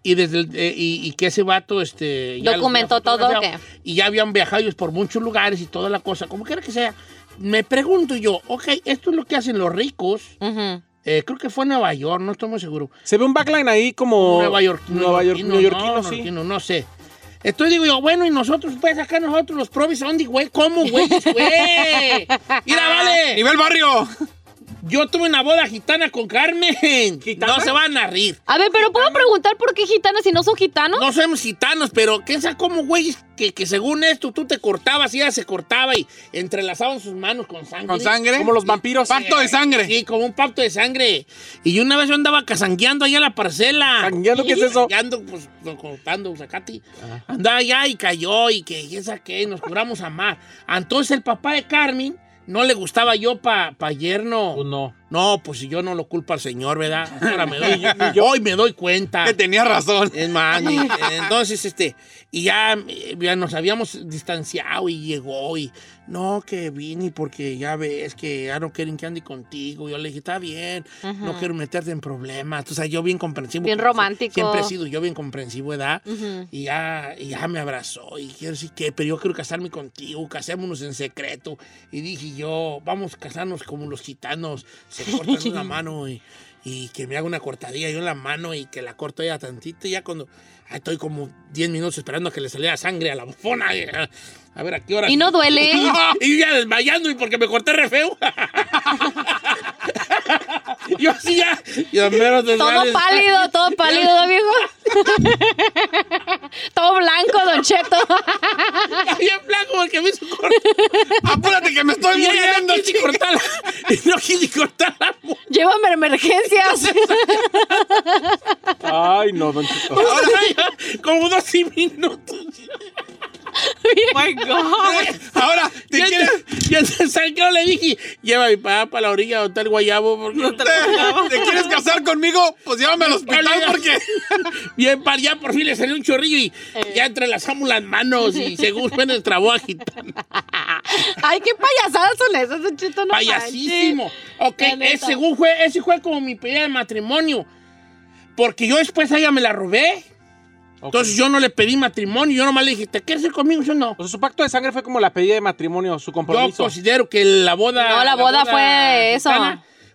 Y, desde el- eh, y, y que ese vato este, ya ¿Documentó todo, fotografiado. o Y ya habían viajado ellos por muchos lugares y toda la cosa. Como quiera que sea. Me pregunto yo, ok, esto es lo que hacen los ricos. Ujú. Eh, creo que fue Nueva York, no estoy muy seguro. Se ve un backline ahí como. Nueva York, Nueva York, neoyorquino, no, sí. neoyorquino, no sé. Entonces digo yo, bueno, y nosotros, pues acá nosotros los probis, ¿dónde, güey? ¿Cómo, güey? güey? Mira, vale. ¡Nivel barrio! Yo tuve una boda gitana con Carmen. No se van a rir. A ver, pero ¿puedo preguntar por qué gitanas si no son gitanos? No somos gitanos, pero ¿qué sabe cómo, güey? Que, que según esto tú te cortabas y ella se cortaba y entrelazaban sus manos con sangre. ¿Con sangre? Como los vampiros. Pacto de sangre. Sí, como un pacto de sangre. Y una vez yo andaba casangueando allá la parcela. ¿Casangueando qué es eso? Casangueando, pues, cortando zacate. Andaba allá y cayó y que, y esa que, nos juramos amar. Entonces el papá de Carmen no le gustaba yo pa, pa yerno. Pues no. No, pues si yo no lo culpo al señor, ¿verdad? Ahora me doy, hoy me doy cuenta. Que tenía razón. Es más, entonces, este, y ya, ya nos habíamos distanciado y llegó y, no, que vine porque ya ves que ya no quieren que ande contigo. Yo le dije, está bien, no quiero meterte en problemas. O sea, yo bien comprensivo. Bien romántico. Siempre he sido yo bien comprensivo. Ujú. Y ya, y ya me abrazó y quiero decir que, pero yo quiero casarme contigo, casémonos en secreto. Y dije yo, vamos a casarnos como los gitanos, se cortan una mano y, y que me haga una cortadilla yo en la mano y que la corto ella tantito. Y ya cuando estoy como 10 minutos esperando a que le saliera sangre a la bufona. Y, A, ver a qué hora. ¿Y no duele? y ya desmayando y porque me corté re feo. yo así ya. Yo mero Todo pálido, todo pálido, ¿no, viejo? todo blanco, Don Cheto. Bien blanco porque me hizo cortar. ¡Apúrate que me estoy Y muriendo! no quise cortar no quise cortar la Llévame a emergencias. Ay, no, Don Cheto. Ahora ya, como 12 minutos. my God. Ahora, ¿te Ya quieres, ya salió, le dije, lleva a mi papá para la orilla donde está el guayabo. Porque te, te quieres casar conmigo? Pues llévame al hospital porque... Bien, para allá por fin le salió un chorrillo y Eh. ya entrelazamos las manos y según fue boda gitana. Ay, qué payasadas son esas, Don Cheto. No Payasísimo. Ok, La neta. ese según fue, ese fue como mi pedida de matrimonio. Porque yo después a ella me la robé. Entonces yo no le pedí matrimonio, yo nomás le dije, ¿te quieres ir conmigo? Yo no. O sea, su pacto de sangre fue como la pedida de matrimonio, su Yo compromiso. considero que la boda. No, la boda fue eso.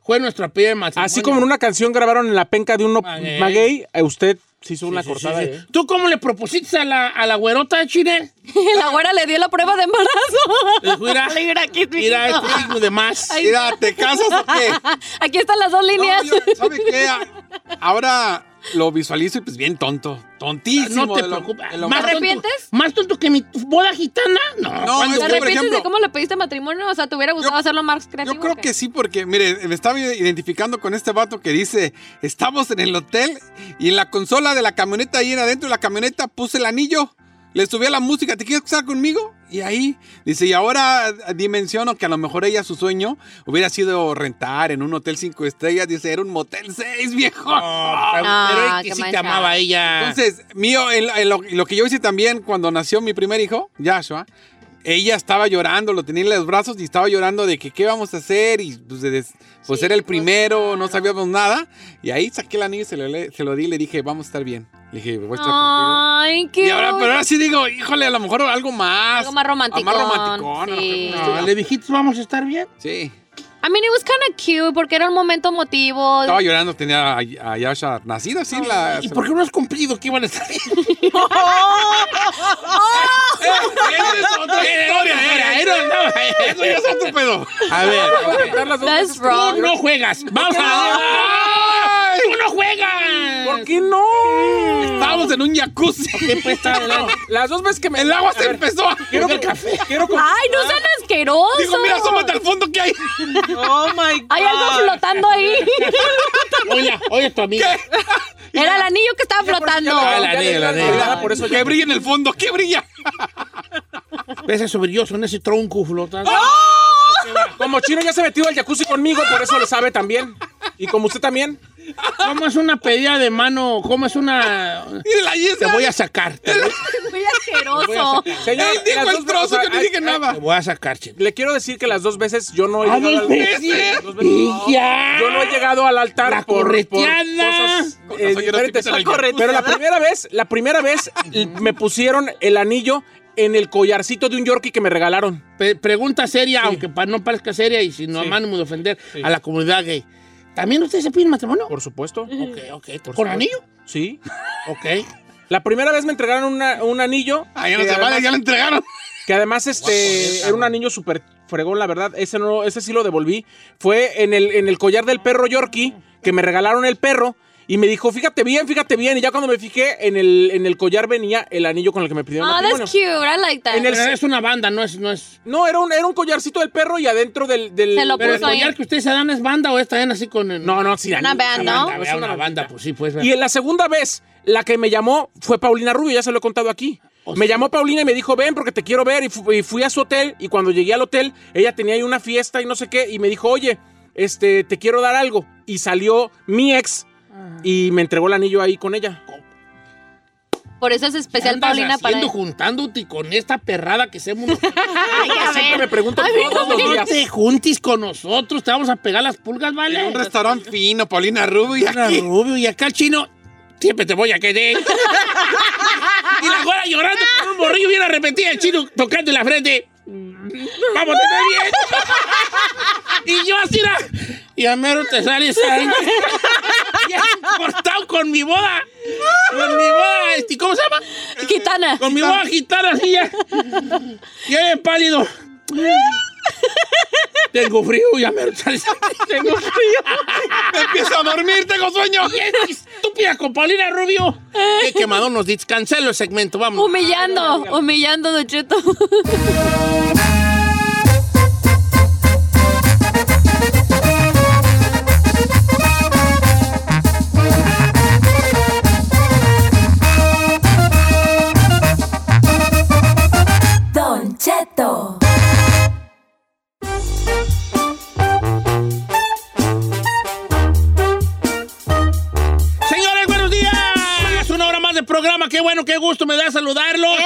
Fue nuestra pedida de matrimonio. Así como en una canción grabaron en la penca de uno Maguey. maguey, eh, usted se hizo una Sí, cortada. sí, sí. ¿eh? ¿Tú cómo le propusiste a la, a la güerota, Chile? La güera le dio la prueba de embarazo. Le dijo, mira, Mira aquí, mira, mijito. este signo de más. Mira, ¿te casas o qué? Aquí están las dos No, líneas. yo- ¿Sabe qué? Ahora lo visualizo y pues bien tonto. Tontísimo. No te preocupes. lo- ¿Más ¿Te tonto- arrepientes? ¿Más tonto que mi boda gitana? No. No, ¿Te arrepientes de cómo le pediste matrimonio? O sea, ¿te hubiera gustado Yo- hacerlo más creativo? Yo creo que sí, porque, mire, me estaba identificando con este vato que dice, estamos en el hotel y en la consola de la camioneta, ahí en adentro de la camioneta, puse el anillo, le subí a la música, ¿te quieres casar conmigo? Y ahí, dice, y ahora dimensiono que a lo mejor ella, su sueño, hubiera sido rentar en un hotel cinco estrellas, dice, era un motel seis, viejo. No, Ah, pero que sí te amaba ella. Entonces, mío, en- en lo, lo que yo hice también cuando nació mi primer hijo, Joshua, ella estaba llorando, lo tenía en los brazos y estaba llorando de que qué vamos a hacer y pues, de- pues Sí, era el pues, primero, no sabíamos nada y ahí saqué el anillo y se lo, le- se lo di y le dije, vamos a estar bien. Le dije, voy a estar Ay, contigo. qué Y ahora, pero ahora sí digo, híjole, a lo mejor algo más. Algo más romanticón, Más romanticón. a lo mejor sí. No, le dijiste, vamos a estar bien. Sí. I mean, it was kind of cute porque era un momento emotivo. Estaba llorando, tenía a, a Yasha nacida así la... ¿Y por qué no has cumplido que iban a estar bien? Esa es otra historia, Era, era, no, Eso ya es otro pedo. A ver, Cantar las dos That's wrong. tú no juegas. Vamos a ¡Tú no juegas! ¿Por qué no? Estábamos en un jacuzzi. ¿Qué pues adelante? Las dos veces que me... El agua se ver, empezó a... Quiero el que café. Quiero con- Ay, no sean asquerosos. Digo, mira, asómate al fondo que hay. Oh my God. Hay algo flotando ahí. Oye, oye, tu amiga. Era el anillo que estaba flotando. Ah. Por eso Que brilla en el fondo, que brilla. ¿Ves eso brilloso en ese tronco flotando? Como Chino ya se metió al jacuzzi conmigo, por eso lo sabe también. Y como usted también. ¿Cómo es una pedida de mano? ¿Cómo es una...? Mírala ahí Te voy a sacar. Te voy, Muy asqueroso. Señor, Él dijo el dos trozo, veces- yo no dije ay, nada. te voy a sacar, chino. Le quiero decir que las dos veces yo no he ¿A llegado dos al veces? Dos veces. Y ya. Yo no he llegado al altar La por, por correteada. cosas Con eh, no diferentes. Pero la primera vez, la primera vez me pusieron el anillo en el collarcito de un Yorkie que me regalaron. Pregunta seria, aunque pa- no parezca seria y sin no Sí. ánimo de ofender a la comunidad gay. ¿También ustedes se piden matrimonio? Por supuesto. Ok, ok. ¿Con supuesto. anillo? Sí. Ok. La primera vez me entregaron una- un anillo. Ah, ya no que se vale, además- ya lo entregaron. Que además este era un anillo súper fregón, la verdad. Ese no, ese sí lo devolví. Fue en el, en el collar del perro Yorkie, que me regalaron el perro. Y me dijo, fíjate bien, fíjate bien. Y ya cuando me fijé, en el, en el collar venía el anillo con el que me pidieron Oh, matrimonio. that's cute. I like that. En el- Pero es una banda, no es... No es... No, era un, era un collarcito del perro y adentro del... del Se lo Pero el puso ahí. collar que ustedes se dan es banda o están así con... el- No, no, sí. Una anillo, band, una ¿no? Banda, es vea, una una banda, bandita. pues sí, pues. Y en la segunda vez, la que me llamó fue Paulina Rubio, ya se lo he contado aquí. O me llamó Paulina y me dijo, ven porque te quiero ver. Y, fu- y fui a su hotel y cuando llegué al hotel, ella tenía ahí una fiesta y no sé qué. Y me dijo, oye, este, te quiero dar algo. Y salió mi ex y me entregó el anillo ahí con ella. Por eso es especial andas Paulina para haciendo juntándote con esta perrada que hacemos? Ay, a Siempre ver. me pregunto A mí todos no los días. te juntis con nosotros, te vamos a pegar las pulgas, En ¿vale? un restaurante fino, Paulina Rubio. Y aquí. rubio y acá el chino, siempre te voy a querer. y la güera llorando con un morrillo bien arrepentida, el chino tocando en la frente. Vamos, te bien. y yo así era. Y a mero te sale sangre. Ya cortado con mi boda. Con mi boda, este, ¿cómo se llama? Gitana. Con mi boda gitana así ya. Ya bien pálido. Tengo frío, ya me. Tengo frío. Empiezo a dormir, tengo sueño. Y estúpida con Paulina Rubio. Qué quemado nos dices. Cancelo el segmento, vamos. Humillando, humillando, Don Cheto. Señores, buenos días. Una hora más de programa. Qué bueno, qué gusto me da saludarlos.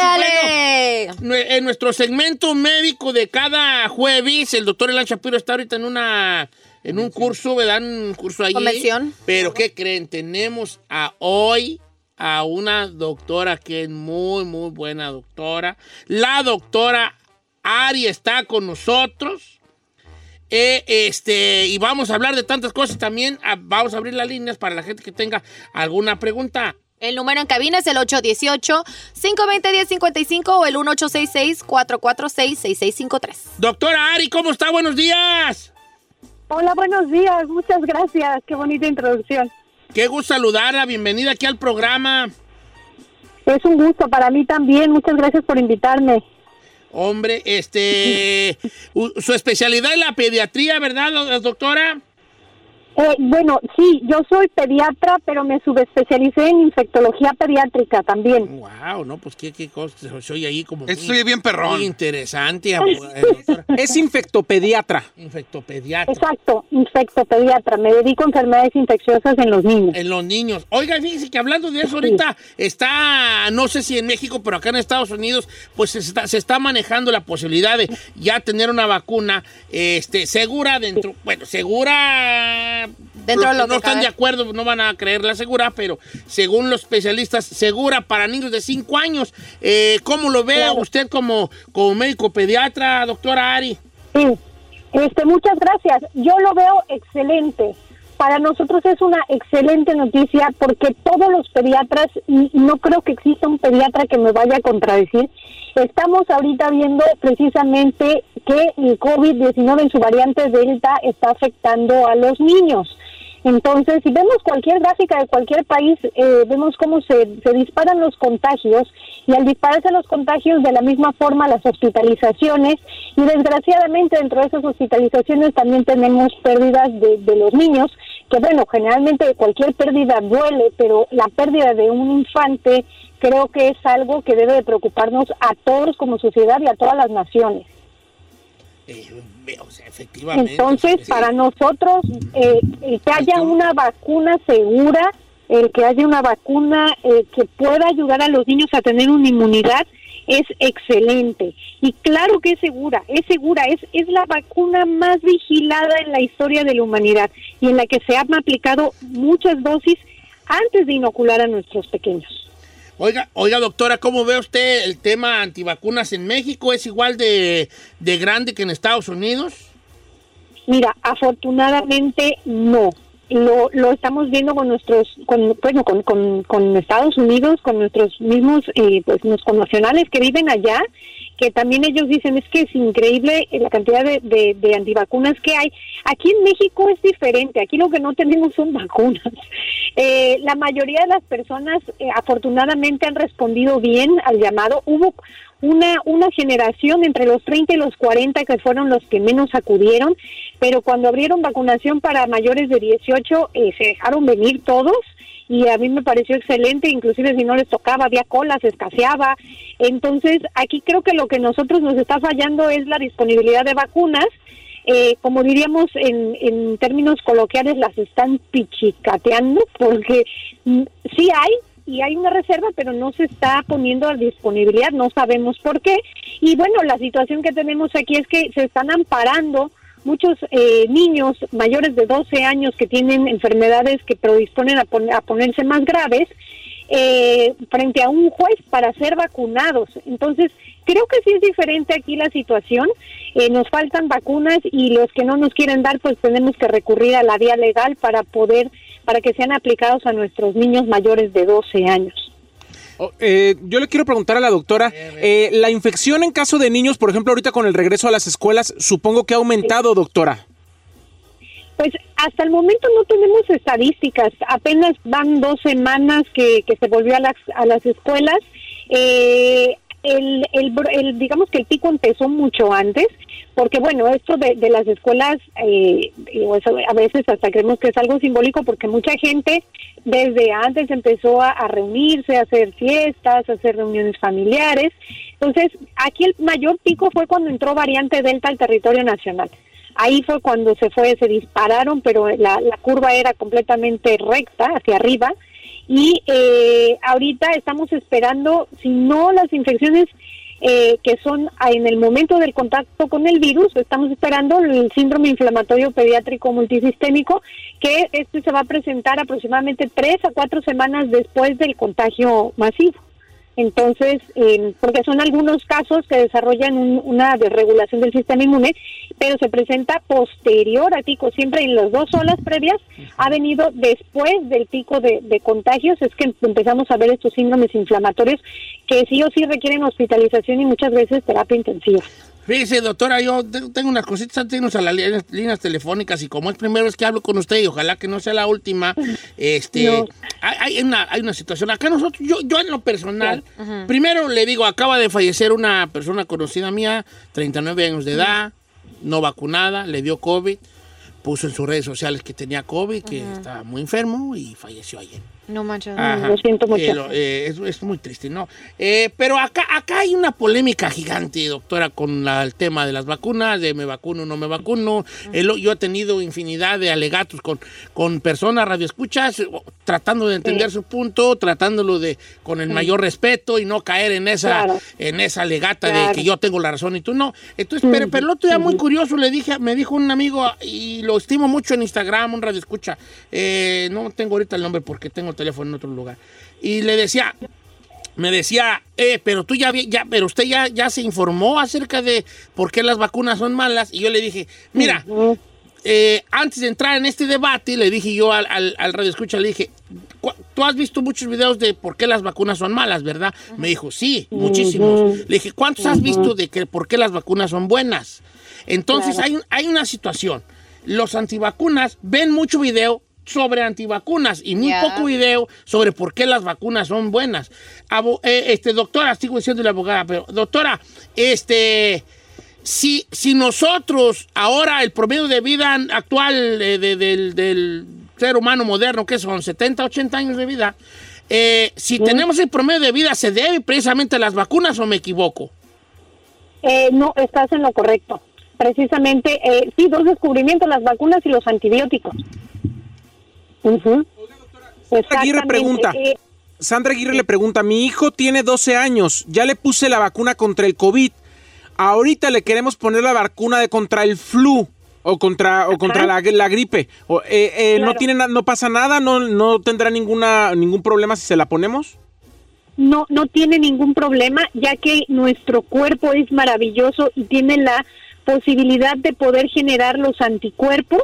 En nuestro segmento médico de cada jueves, el doctor Elan Shapiro está ahorita en una en un curso, ¿verdad? Un curso allí. Convención. Pero ¿qué creen? Tenemos a hoy a una doctora que es muy, muy buena doctora. La doctora Ari está con nosotros. Eh, este, y vamos a hablar de tantas cosas también. Ah, Vamos a abrir las líneas para la gente que tenga alguna pregunta. El número en cabina es el 818-520-1055 o el 1866-446-6653. Doctora Ari, ¿cómo está? Buenos días. Hola, buenos días. Muchas gracias. Qué bonita introducción. Qué gusto saludarla. Bienvenida aquí al programa. Es un gusto para mí también. Muchas gracias por invitarme. Hombre, este, su especialidad es la pediatría, ¿verdad, do- doctora? Eh, bueno, sí, yo soy pediatra, pero me subespecialicé en infectología pediátrica también. Wow, no, pues qué, qué cosa, oye ahí como Esto muy, soy bien perrón. muy interesante. Es infectopediatra. Infectopediatra. Exacto, infectopediatra. Me dedico a enfermedades infecciosas en los niños. En los niños. Oiga, fíjese que hablando de eso ahorita está, no sé si en México, pero acá en Estados Unidos, pues se está, se está manejando la posibilidad de ya tener una vacuna este, segura dentro, bueno, segura... Dentro de los lo que no que están cabe. de acuerdo no van a creerla segura, pero según los especialistas, segura para niños de 5 años. Eh, ¿Cómo lo ve Claro. usted como, como médico pediatra, doctora Ari? Sí. Este, muchas gracias. Yo lo veo excelente. Para nosotros es una excelente noticia porque todos los pediatras, y no creo que exista un pediatra que me vaya a contradecir, estamos ahorita viendo precisamente que el COVID-19 en su variante Delta está afectando a los niños. Entonces, si vemos cualquier gráfica de cualquier país, eh, vemos cómo se, disparan los contagios y al dispararse los contagios de la misma forma las hospitalizaciones y desgraciadamente dentro de esas hospitalizaciones también tenemos pérdidas de, de los niños, que bueno, generalmente cualquier pérdida duele, pero la pérdida de un infante creo que es algo que debe de preocuparnos a todos como sociedad y a todas las naciones. Eh, o sea, efectivamente. Entonces, sí. para nosotros, eh, el que haya una vacuna segura, el que haya una vacuna eh, que pueda ayudar a los niños a tener una inmunidad, es excelente. Y claro que es segura, es segura, es, es la vacuna más vigilada en la historia de la humanidad y en la que se han aplicado muchas dosis antes de inocular a nuestros pequeños. Oiga, oiga, doctora, ¿cómo ve usted el tema antivacunas en México? ¿Es igual de, de grande que en Estados Unidos? Mira, afortunadamente no. Lo, lo estamos viendo con nuestros, con, bueno, con, con, con Estados Unidos, con nuestros mismos, eh, pues, los connacionales que viven allá, que también ellos dicen es que es increíble la cantidad de, de, de antivacunas que hay. Aquí en México es diferente, aquí lo que no tenemos son vacunas. Eh, la mayoría de las personas eh, afortunadamente han respondido bien al llamado. Hubo una, una generación entre los 30 y los 40 que fueron los que menos acudieron, pero cuando abrieron vacunación para mayores de 18 eh, se dejaron venir todos y a mí me pareció excelente, inclusive si no les tocaba, había colas, escaseaba. Entonces, aquí creo que lo que nosotros nos está fallando es la disponibilidad de vacunas. Eh, como diríamos en, en términos coloquiales, las están pichicateando porque mm, sí hay, y hay una reserva, pero no se está poniendo a disponibilidad, no sabemos por qué. Y bueno, la situación que tenemos aquí es que se están amparando muchos eh, niños mayores de 12 años que tienen enfermedades que predisponen a, pon- a ponerse más graves eh, frente a un juez para ser vacunados. Entonces, creo que sí es diferente aquí la situación. Eh, nos faltan vacunas y los que no nos quieren dar, pues tenemos que recurrir a la vía legal para poder, para que sean aplicados a nuestros niños mayores de 12 años. Oh, eh, yo le quiero preguntar a la doctora, eh, la infección en caso de niños, por ejemplo, ahorita con el regreso a las escuelas, supongo que ha aumentado, doctora. Pues hasta el momento no tenemos estadísticas, apenas van dos semanas que, que se volvió a las, a las escuelas. Eh, el, el, el- digamos que el pico empezó mucho antes, porque bueno, esto de, de las escuelas, eh, digo, eso a veces hasta creemos que es algo simbólico, porque mucha gente desde antes empezó a, a reunirse, a hacer fiestas, a hacer reuniones familiares. Entonces, aquí el mayor pico fue cuando entró variante Delta al territorio nacional. Ahí fue cuando se fue, se dispararon, pero la, la curva era completamente recta hacia arriba. Y eh, ahorita estamos esperando, si no las infecciones eh, que son en el momento del contacto con el virus, estamos esperando el síndrome inflamatorio pediátrico multisistémico, que este se va a presentar aproximadamente tres a cuatro semanas después del contagio masivo. Entonces, eh, porque son algunos casos que desarrollan un- una desregulación del sistema inmune, pero se presenta posterior al pico. Siempre en las dos olas previas ha venido después del pico de contagios, es que empezamos a ver estos síndromes inflamatorios que sí o sí requieren hospitalización y muchas veces terapia intensiva. Fíjese, doctora, yo te- tengo unas cositas antes a las líneas, líneas telefónicas y como es primera vez que hablo con usted y ojalá que no sea la última, este, No. hay, hay una, hay una situación. Acá nosotros, yo, yo en lo personal, primero le digo, acaba de fallecer una persona conocida mía, 39 años de edad, no vacunada, le dio COVID, puso en sus redes sociales que tenía COVID, que estaba muy enfermo y falleció ayer. No manches. Ajá. Lo siento mucho. Eh, lo- eh, es, es muy triste, ¿no? Eh, pero acá, acá hay una polémica gigante, doctora, con la- el tema de las vacunas, de me vacuno o no me vacuno. El- yo he tenido infinidad de alegatos con, con personas radioescuchas, tratando de entender su punto, tratándolo de con el mayor respeto y no caer en esa, Claro. en esa legata de que yo tengo la razón y tú no. Entonces, pero, pero el otro día muy curioso le dije, me dijo un amigo, y lo estimo mucho en Instagram, un radio escucha, eh, no tengo ahorita el nombre porque tengo teléfono en otro lugar. Y le decía, me decía, eh, pero tú ya, pero usted ya, ya se informó acerca de por qué las vacunas son malas. Y yo le dije, mira, eh, antes de entrar en este debate, le dije yo al, al, al radio escucha, le dije, "Cu- tú has visto muchos videos de por qué las vacunas son malas, ¿verdad? Me dijo, sí, muchísimos. Le dije, ¿cuántos has visto de que por qué las vacunas son buenas? Entonces hay, hay una situación. Los antivacunas ven mucho video sobre antivacunas y muy poco video sobre por qué las vacunas son buenas. Abo- eh, este, doctora, sigo diciendo la abogada, pero doctora, este, si, si nosotros ahora el promedio de vida actual eh, de- del, del ser humano moderno, que son 70, 80 años de vida, eh, si tenemos el promedio de vida, ¿se debe precisamente a las vacunas o me equivoco? Eh, no, estás en lo correcto. Precisamente, eh, sí, dos descubrimientos, las vacunas y los antibióticos. Ujú. Aguirre pregunta. Eh, Sandra Aguirre le pregunta, mi hijo tiene 12 años, ya le puse la vacuna contra el COVID, ahorita le queremos poner la vacuna de contra el flu o contra, o contra la, la gripe. O, eh, eh, ¿no, tiene, ¿No pasa nada? ¿No, no tendrá ninguna, ningún problema si se la ponemos? no, no tiene ningún problema, ya que nuestro cuerpo es maravilloso y tiene la posibilidad de poder generar los anticuerpos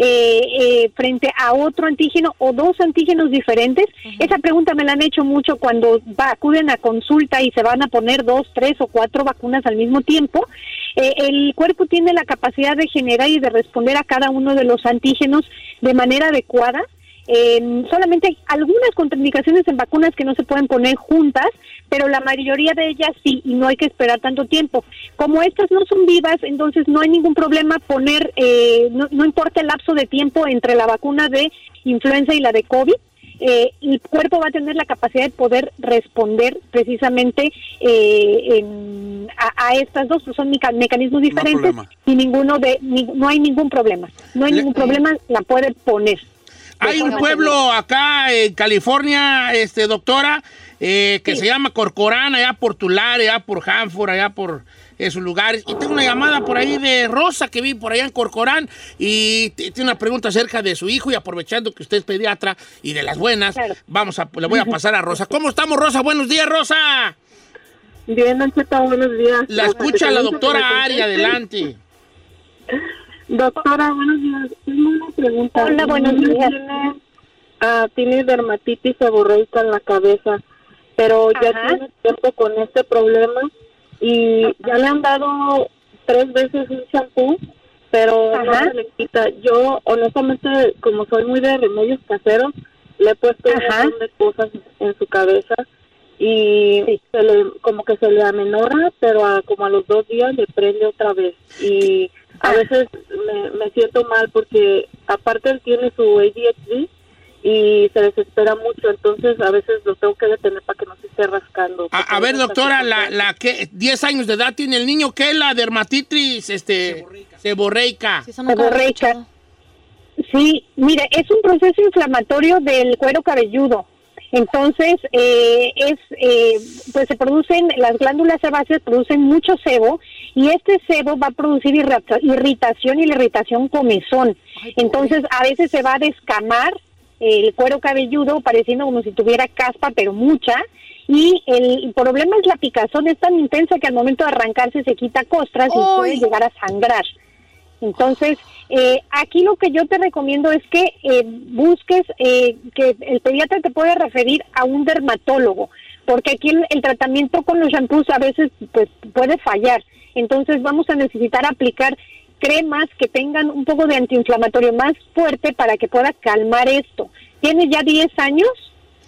eh, eh, frente a otro antígeno o dos antígenos diferentes. Esa pregunta me la han hecho mucho cuando va, acuden a consulta y se van a poner dos, tres o cuatro vacunas al mismo tiempo. Eh, el cuerpo tiene la capacidad de generar y de responder a cada uno de los antígenos de manera adecuada. Eh, solamente hay algunas contraindicaciones en vacunas que no se pueden poner juntas, pero la mayoría de ellas sí, y no hay que esperar tanto tiempo. Como estas no son vivas, entonces no hay ningún problema poner, eh, no, no importa el lapso de tiempo entre la vacuna de influenza y la de COVID, eh, el cuerpo va a tener la capacidad de poder responder precisamente eh, en- a, a estas dos, pues son meca- mecanismos diferentes y ninguno de, ni- no hay ningún problema, no hay Le- ningún problema, la puede poner. Hay un pueblo acá en California, este, doctora, eh, que se llama Corcorán, allá por Tulare, allá por Hanford, allá por esos lugares. Y tengo una llamada por ahí de Rosa que vi por allá en Corcorán y tiene una pregunta acerca de su hijo y aprovechando que usted es pediatra y de las buenas, Claro. vamos a, le voy a pasar a Rosa. ¿Cómo estamos, Rosa? Buenos días, Rosa. Bien, Don Cheto, buenos días. La escucha la doctora Ari, adelante. Doctora, buenos días. Tengo una pregunta. Hola, buenos días. Tiene, ah, tiene dermatitis seborreica en la cabeza, pero ya tiene tiempo con este problema y ya le han dado tres veces un champú, pero no se le quita. Yo, honestamente, como soy muy de remedios caseros, le he puesto un montón de cosas en su cabeza y Sí. se le, como que se le amenora, pero a- como a los dos días le prende otra vez. Y a veces me, me siento mal porque aparte él tiene su ADHD y se desespera mucho, entonces a veces lo tengo que detener para que no se esté rascando. A, ver, doctora, la, la que 10 años de edad tiene el niño, ¿qué es la dermatitis este, seborreica? Seborreica. Sí, mire, es un proceso inflamatorio del cuero cabelludo. Entonces, eh, es, eh, pues se producen, las glándulas sebáceas producen mucho sebo y este sebo va a producir irrita- irritación y la irritación comezón. Entonces, a veces se va a descamar el cuero cabelludo pareciendo como si tuviera caspa, pero mucha. Y el problema es la picazón, es tan intensa que al momento de arrancarse se quita costras y puede llegar a sangrar. Entonces, eh, aquí lo que yo te recomiendo es que eh, busques eh, que el pediatra te pueda referir a un dermatólogo, porque aquí el, el tratamiento con los shampoos a veces pues puede fallar. Entonces vamos a necesitar aplicar cremas que tengan un poco de antiinflamatorio más fuerte para que pueda calmar esto. ¿Tiene ya 10 años?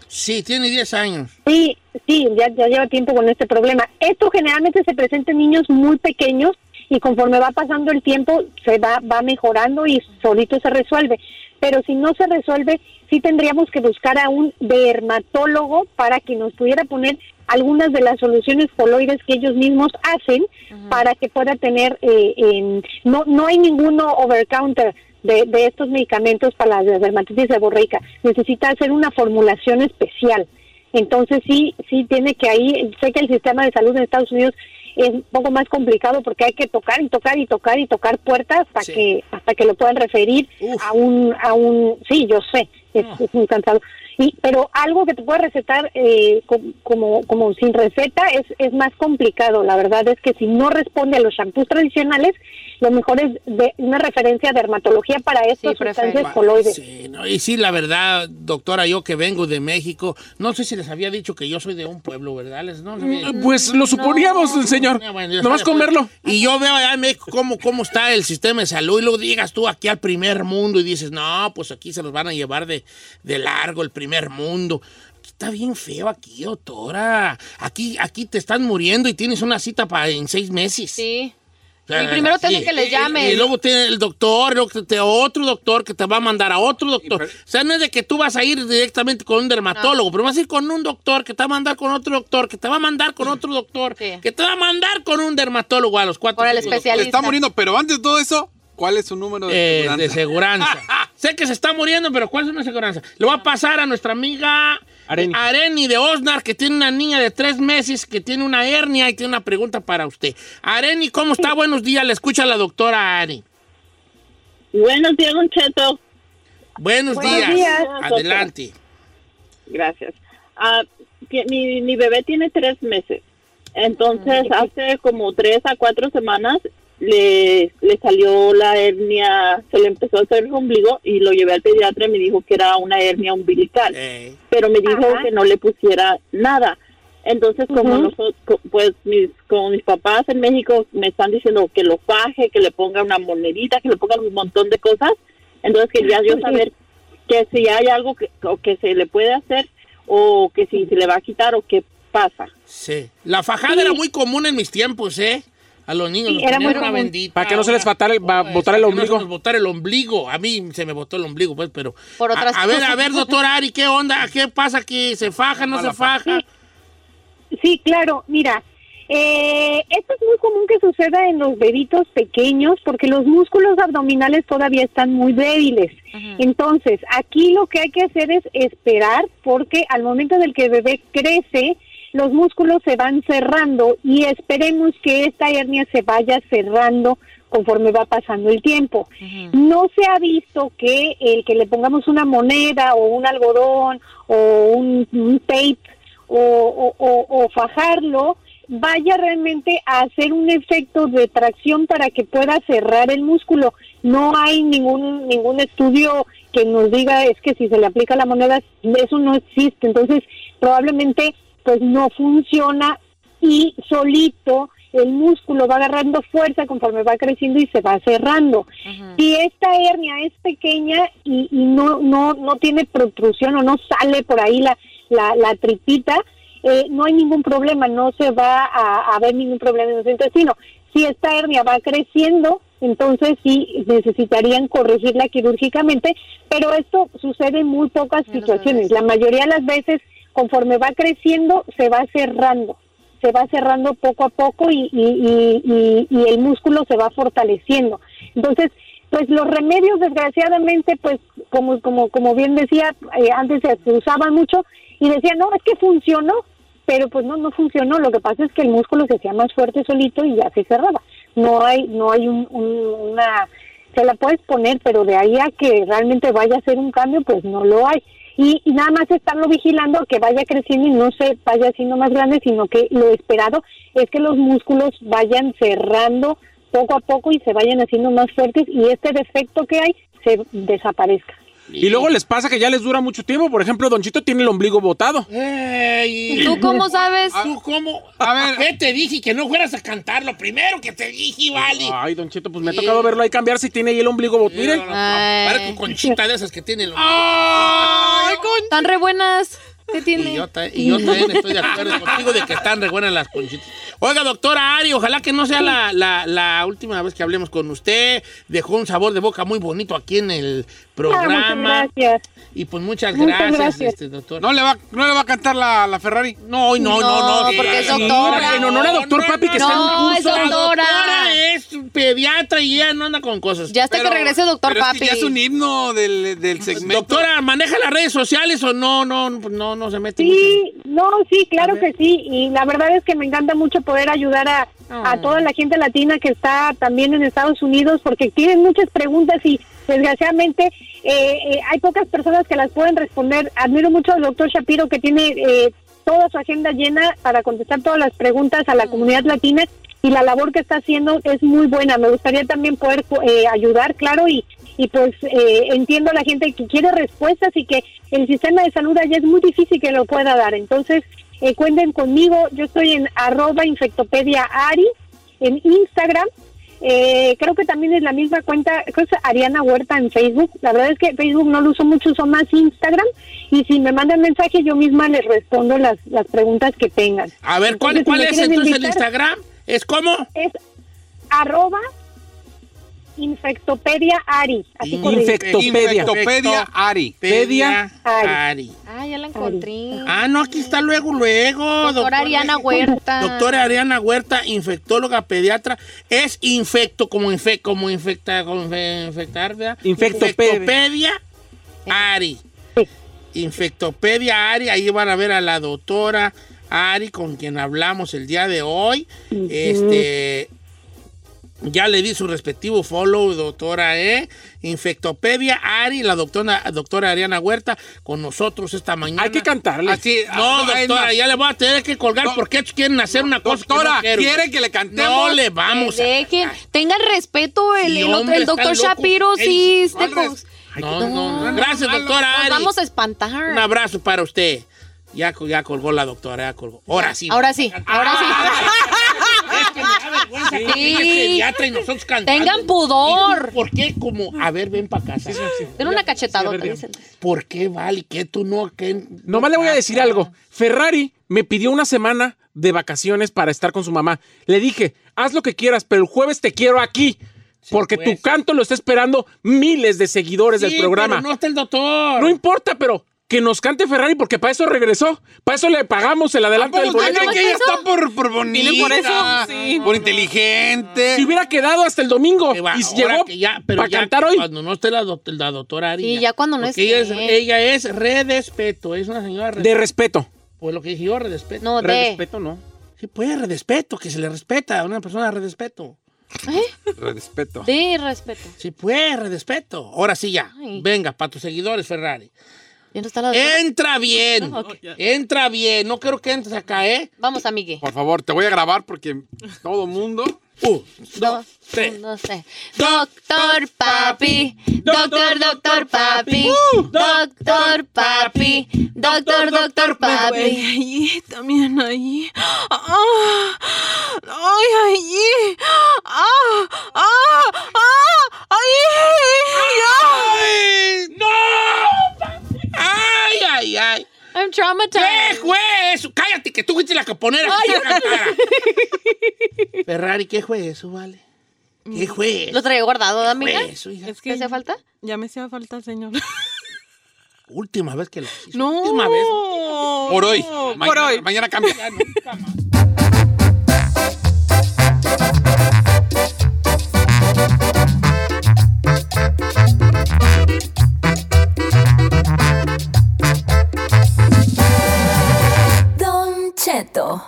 Sí, tiene 10 años. Sí, sí, ya, ya lleva tiempo con este problema. Esto generalmente se presenta en niños muy pequeños y conforme va pasando el tiempo se va, va mejorando y solito se resuelve. Pero si no se resuelve, sí tendríamos que buscar a un dermatólogo para que nos pudiera poner algunas de las soluciones coloides que ellos mismos hacen para que pueda tener, eh, en- no, no hay ninguno over counter de, de estos medicamentos para la dermatitis seborreica. Necesita hacer una formulación especial. Entonces sí, sí tiene que ahí, sé que el sistema de salud en Estados Unidos es un poco más complicado porque hay que tocar y tocar y tocar y tocar puertas hasta Sí. que hasta que lo puedan referir Uf. a un a un sí, yo sé, es, es muy cansado. Y, pero algo que te puede recetar eh, co- como, como sin receta es, es más complicado. La verdad es que si no responde a los shampoos tradicionales, lo mejor es de una referencia a dermatología para estas sustancias coloides. Sí, no, y sí, la verdad, doctora, yo que vengo de México, no sé si les había dicho que yo soy de un pueblo, ¿verdad? Les- no, les había- Pues lo suponíamos, señor. Ah, bueno, Nomás pues. comerlo. Y yo veo allá en México cómo, cómo está el sistema de salud y luego digas tú aquí al primer mundo y dices, no, pues aquí se los van a llevar de, de largo el primer mundo. Está bien feo aquí, doctora. Aquí, aquí te están muriendo y tienes una cita para en seis meses. Sí. Y primero te sí. hacen que les Y- llamen. Y, luego tiene el doctor, luego te- otro doctor que te va a mandar a otro doctor. O sea, no es de que tú vas a ir directamente con un dermatólogo, pero vas a ir con un doctor que te va a mandar con otro doctor, que te va a mandar con otro doctor, que te va a mandar con un dermatólogo a los cuatro. Por el especialista. doctores. Está muriendo, pero antes de todo eso, ¿cuál es su número de Eh, seguranza? de seguranza. sé que se está muriendo, pero ¿cuál es una seguranza? Le voy a pasar a nuestra amiga Areni. Areni de Osnar, que tiene una niña de tres meses que tiene una hernia y tiene una pregunta para usted. Areni, ¿cómo está? Buenos días, le escucha la doctora Ari. Buenos días, Don Cheto. Buenos, Buenos días. días. Adelante. Gracias. Ah, que mi, mi bebé tiene tres meses. Entonces, hace como tres a cuatro semanas le, le salió la hernia, se le empezó a hacer el ombligo y lo llevé al pediatra y me dijo que era una hernia umbilical. Pero me dijo que no le pusiera nada. Entonces, como nosotros, pues mis, como mis papás en México me están diciendo que lo faje, que le ponga una monedita, que le ponga un montón de cosas. Entonces, quería yo saber que si hay algo que, o que se le puede hacer o que si se le va a quitar o qué pasa. Sí. La fajada era muy común en mis tiempos, ¿eh? A los niños. Sí, los era muy una bendita. Para que no se les fatale- va- No, botara el para que no ombligo. botara el ombligo. A mí se me botó el ombligo, pues, pero. Por otras a, a ver, a ver, doctora Ari, ¿qué onda? ¿Qué pasa aquí? ¿Se faja, no se faja? Sí, claro, mira, eh, esto es muy común que suceda en los bebitos pequeños porque los músculos abdominales todavía están muy débiles. Entonces, aquí lo que hay que hacer es esperar porque al momento del que el bebé crece, los músculos se van cerrando y esperemos que esta hernia se vaya cerrando conforme va pasando el tiempo. No se ha visto que el que le pongamos una moneda o un algodón o un, un tape o- o fajarlo vaya realmente a hacer un efecto de tracción para que pueda cerrar el músculo. No hay ningún ningún estudio que nos diga es que si se le aplica la moneda eso no existe. Entonces probablemente pues no funciona y solito el músculo va agarrando fuerza conforme va creciendo y se va cerrando. Si esta hernia es pequeña y, y no, no, no tiene protrusión o no sale por ahí la, la, la tripita, eh, no hay ningún problema, no se va a, a ver ningún problema en el intestino. Si esta hernia va creciendo, entonces sí necesitarían corregirla quirúrgicamente, pero esto sucede en muy pocas situaciones. La mayoría de las veces, conforme va creciendo, se va cerrando se va cerrando poco a poco y, y, y- el músculo se va fortaleciendo. Entonces, pues los remedios, desgraciadamente, pues como como como bien decía, eh, antes se, se usaban mucho y decían, no, es que funcionó, pero pues no, no funcionó. Lo que pasa es que el músculo se hacía más fuerte solito y ya se cerraba. No hay, no hay un- un- una, se la puedes poner, pero de ahí a que realmente vaya a ser un cambio, pues no lo hay. Y, y nada más estarlo vigilando que vaya creciendo y no se vaya haciendo más grande, sino que lo esperado es que los músculos vayan cerrando poco a poco y se vayan haciendo más fuertes y este defecto que hay se desaparezca. Y luego les pasa que ya les dura mucho tiempo. Por ejemplo, Don Chito tiene el ombligo botado. Ey, ¿Tú cómo sabes? ¿Tú cómo? A ver. ¿Qué te dije? Que no fueras a cantar lo primero que te dije, vale. Ay, Don Chito, pues me ha tocado verlo ahí cambiar si tiene ahí el ombligo botado. Miren. Para con conchita de esas que tiene el Ay, Están re buenas. ¿Qué tiene? Y yo, y yo también estoy de acuerdo contigo de que están re buenas las conchitas. Oiga, doctora Ari, ojalá que no sea la, la- la última vez que hablemos con usted. Dejó un sabor de boca muy bonito aquí en el programa. Ah, muchas gracias. Y pues muchas Muchas gracias, gracias. este, doctor. ¿No le va, no le va a cantar la, la Ferrari? No, no, no, no. No, porque es doctora. En honor a doctor Papi que está en No, un es curso. La doctora. doctora es pediatra y ella no anda con cosas. Ya hasta que regrese doctor pero es Papi. que ya es un himno del, del segmento. Doctora, ¿maneja las redes sociales o no? No, no, no se mete mucho? Sí, no, sí, claro que sí. Y la verdad es que me encanta mucho poder ayudar a, a toda la gente latina que está también en Estados Unidos porque tienen muchas preguntas y desgraciadamente eh, eh, hay pocas personas que las pueden responder. Admiro mucho al doctor Shapiro que tiene eh, toda su agenda llena para contestar todas las preguntas a la comunidad latina y la labor que está haciendo es muy buena. Me gustaría también poder eh, ayudar, claro, y, y pues eh, entiendo a la gente que quiere respuestas y que el sistema de salud allá es muy difícil que lo pueda dar. Entonces, eh, cuenten conmigo, yo estoy en arroba infectopedia Ari, en Instagram. Eh, creo que también es la misma cuenta, creo que es Ariana Huerta en Facebook. La verdad es que Facebook no lo uso mucho, uso más Instagram. Y si me mandan mensaje, yo misma les respondo las, las preguntas que tengan. A ver, ¿cuál, Entonces, cuál es entonces el Instagram? ¿Es cómo? Es arroba infectopedia Ari. Así. Infectopedia. Infectopedia Ari. Pedia Ari. Ari. Ah, ya la encontré. Ah, no, aquí está luego, luego. Doctora Ariana Huerta. Doctora Ariana Huerta, infectóloga pediatra. Es infecto, como, infe, como infecta, como infe- infectar, ¿verdad? Infectopedia. Infectopedia Ari. Infectopedia Ari, ahí van a ver a la doctora Ari con quien hablamos el día de hoy. Este. Ya le di su respectivo follow, doctora, ¿eh? Infectopedia Ari, la doctora, doctora Ariana Huerta, con nosotros esta mañana. Hay que cantarle. Así, No, ah, es doctora, ya le voy a tener que colgar No. porque estos quieren hacer una cosa que Doctora, no quiero. ¿quiere que le cantemos? No le vamos a... Dejen, tengan respeto, el, Sí, el otro- hombre, el doctor. Shapiro Ey, sí. este ¿cuál con- res- No, no, no. Gracias, doctora Nos Ari. vamos a espantar. Un abrazo para usted. Ya, ya colgó la doctora, ya colgó. Ahora sí. Ahora sí, ahora que da vergüenza Sí. que pediatra y nosotros cantando. Tengan pudor. ¿Y tú ¿Por qué como, a ver, ven para casa? sí. Tiene una cachetadota, Sí, a ver, dicen. ¿Por qué, Vale? ¿Qué tú no? ¿Qué? Nomás le voy a decir algo. Ferrari me pidió una semana de vacaciones para estar con su mamá. Le dije, haz lo que quieras, pero el jueves te quiero aquí. porque pues. tu canto lo está esperando miles de seguidores del programa. pero no está el doctor. No importa, pero que nos cante Ferrari porque para eso regresó. Para eso le pagamos el adelanto del ¿Cómo boleto. creen que ella está por, por bonita? Por eso, sí. Por inteligente. Si hubiera quedado hasta el domingo va, y llegó ya, pero para ya cantar hoy. Cuando no esté la, doc- la doctora Ari. Sí, ya cuando no Porque ella es, esté. ella es redespeto, es una señora De respeto. Pues lo que dije yo, redespeto. No, de. Respeto, no. Sí, pues redespeto, que se le respeta a una persona de redespeto. Respeto. De respeto. Sí, pues, redespeto. Ahora sí ya. Ay. Venga, para tus seguidores, Ferrari. ¿Ya no está la doctora? Entra bien. Entra bien. No quiero que entres acá, ¿eh? Vamos, amigue. Por favor, te voy a grabar porque todo mundo. Un, Dos, dos, tres. no sé. Doctor Papi, doctor, doctor Papi, doctor Papi, doctor, doctor Papi. Allí, también allí. Ah, ay, allí. Ah, ah, ah, ahí. ¡Ay! ¡No! ¡Ay, ay, ay! I'm ¿Qué traumatized. fue eso? Cállate, que tú fuiste la que poner aquí en la cara. Ferrari, ¿qué fue eso, vale? ¿Qué fue eso? ¿Lo traigo guardado, ¿Qué amiga? fue eso, hija? Es ¿Qué que hace falta? ya me hacía falta, señor. Última vez que lo hizo. No. Última vez. Por hoy. Por Mañana, hoy. Mañana cambia. Ya nunca más. えっと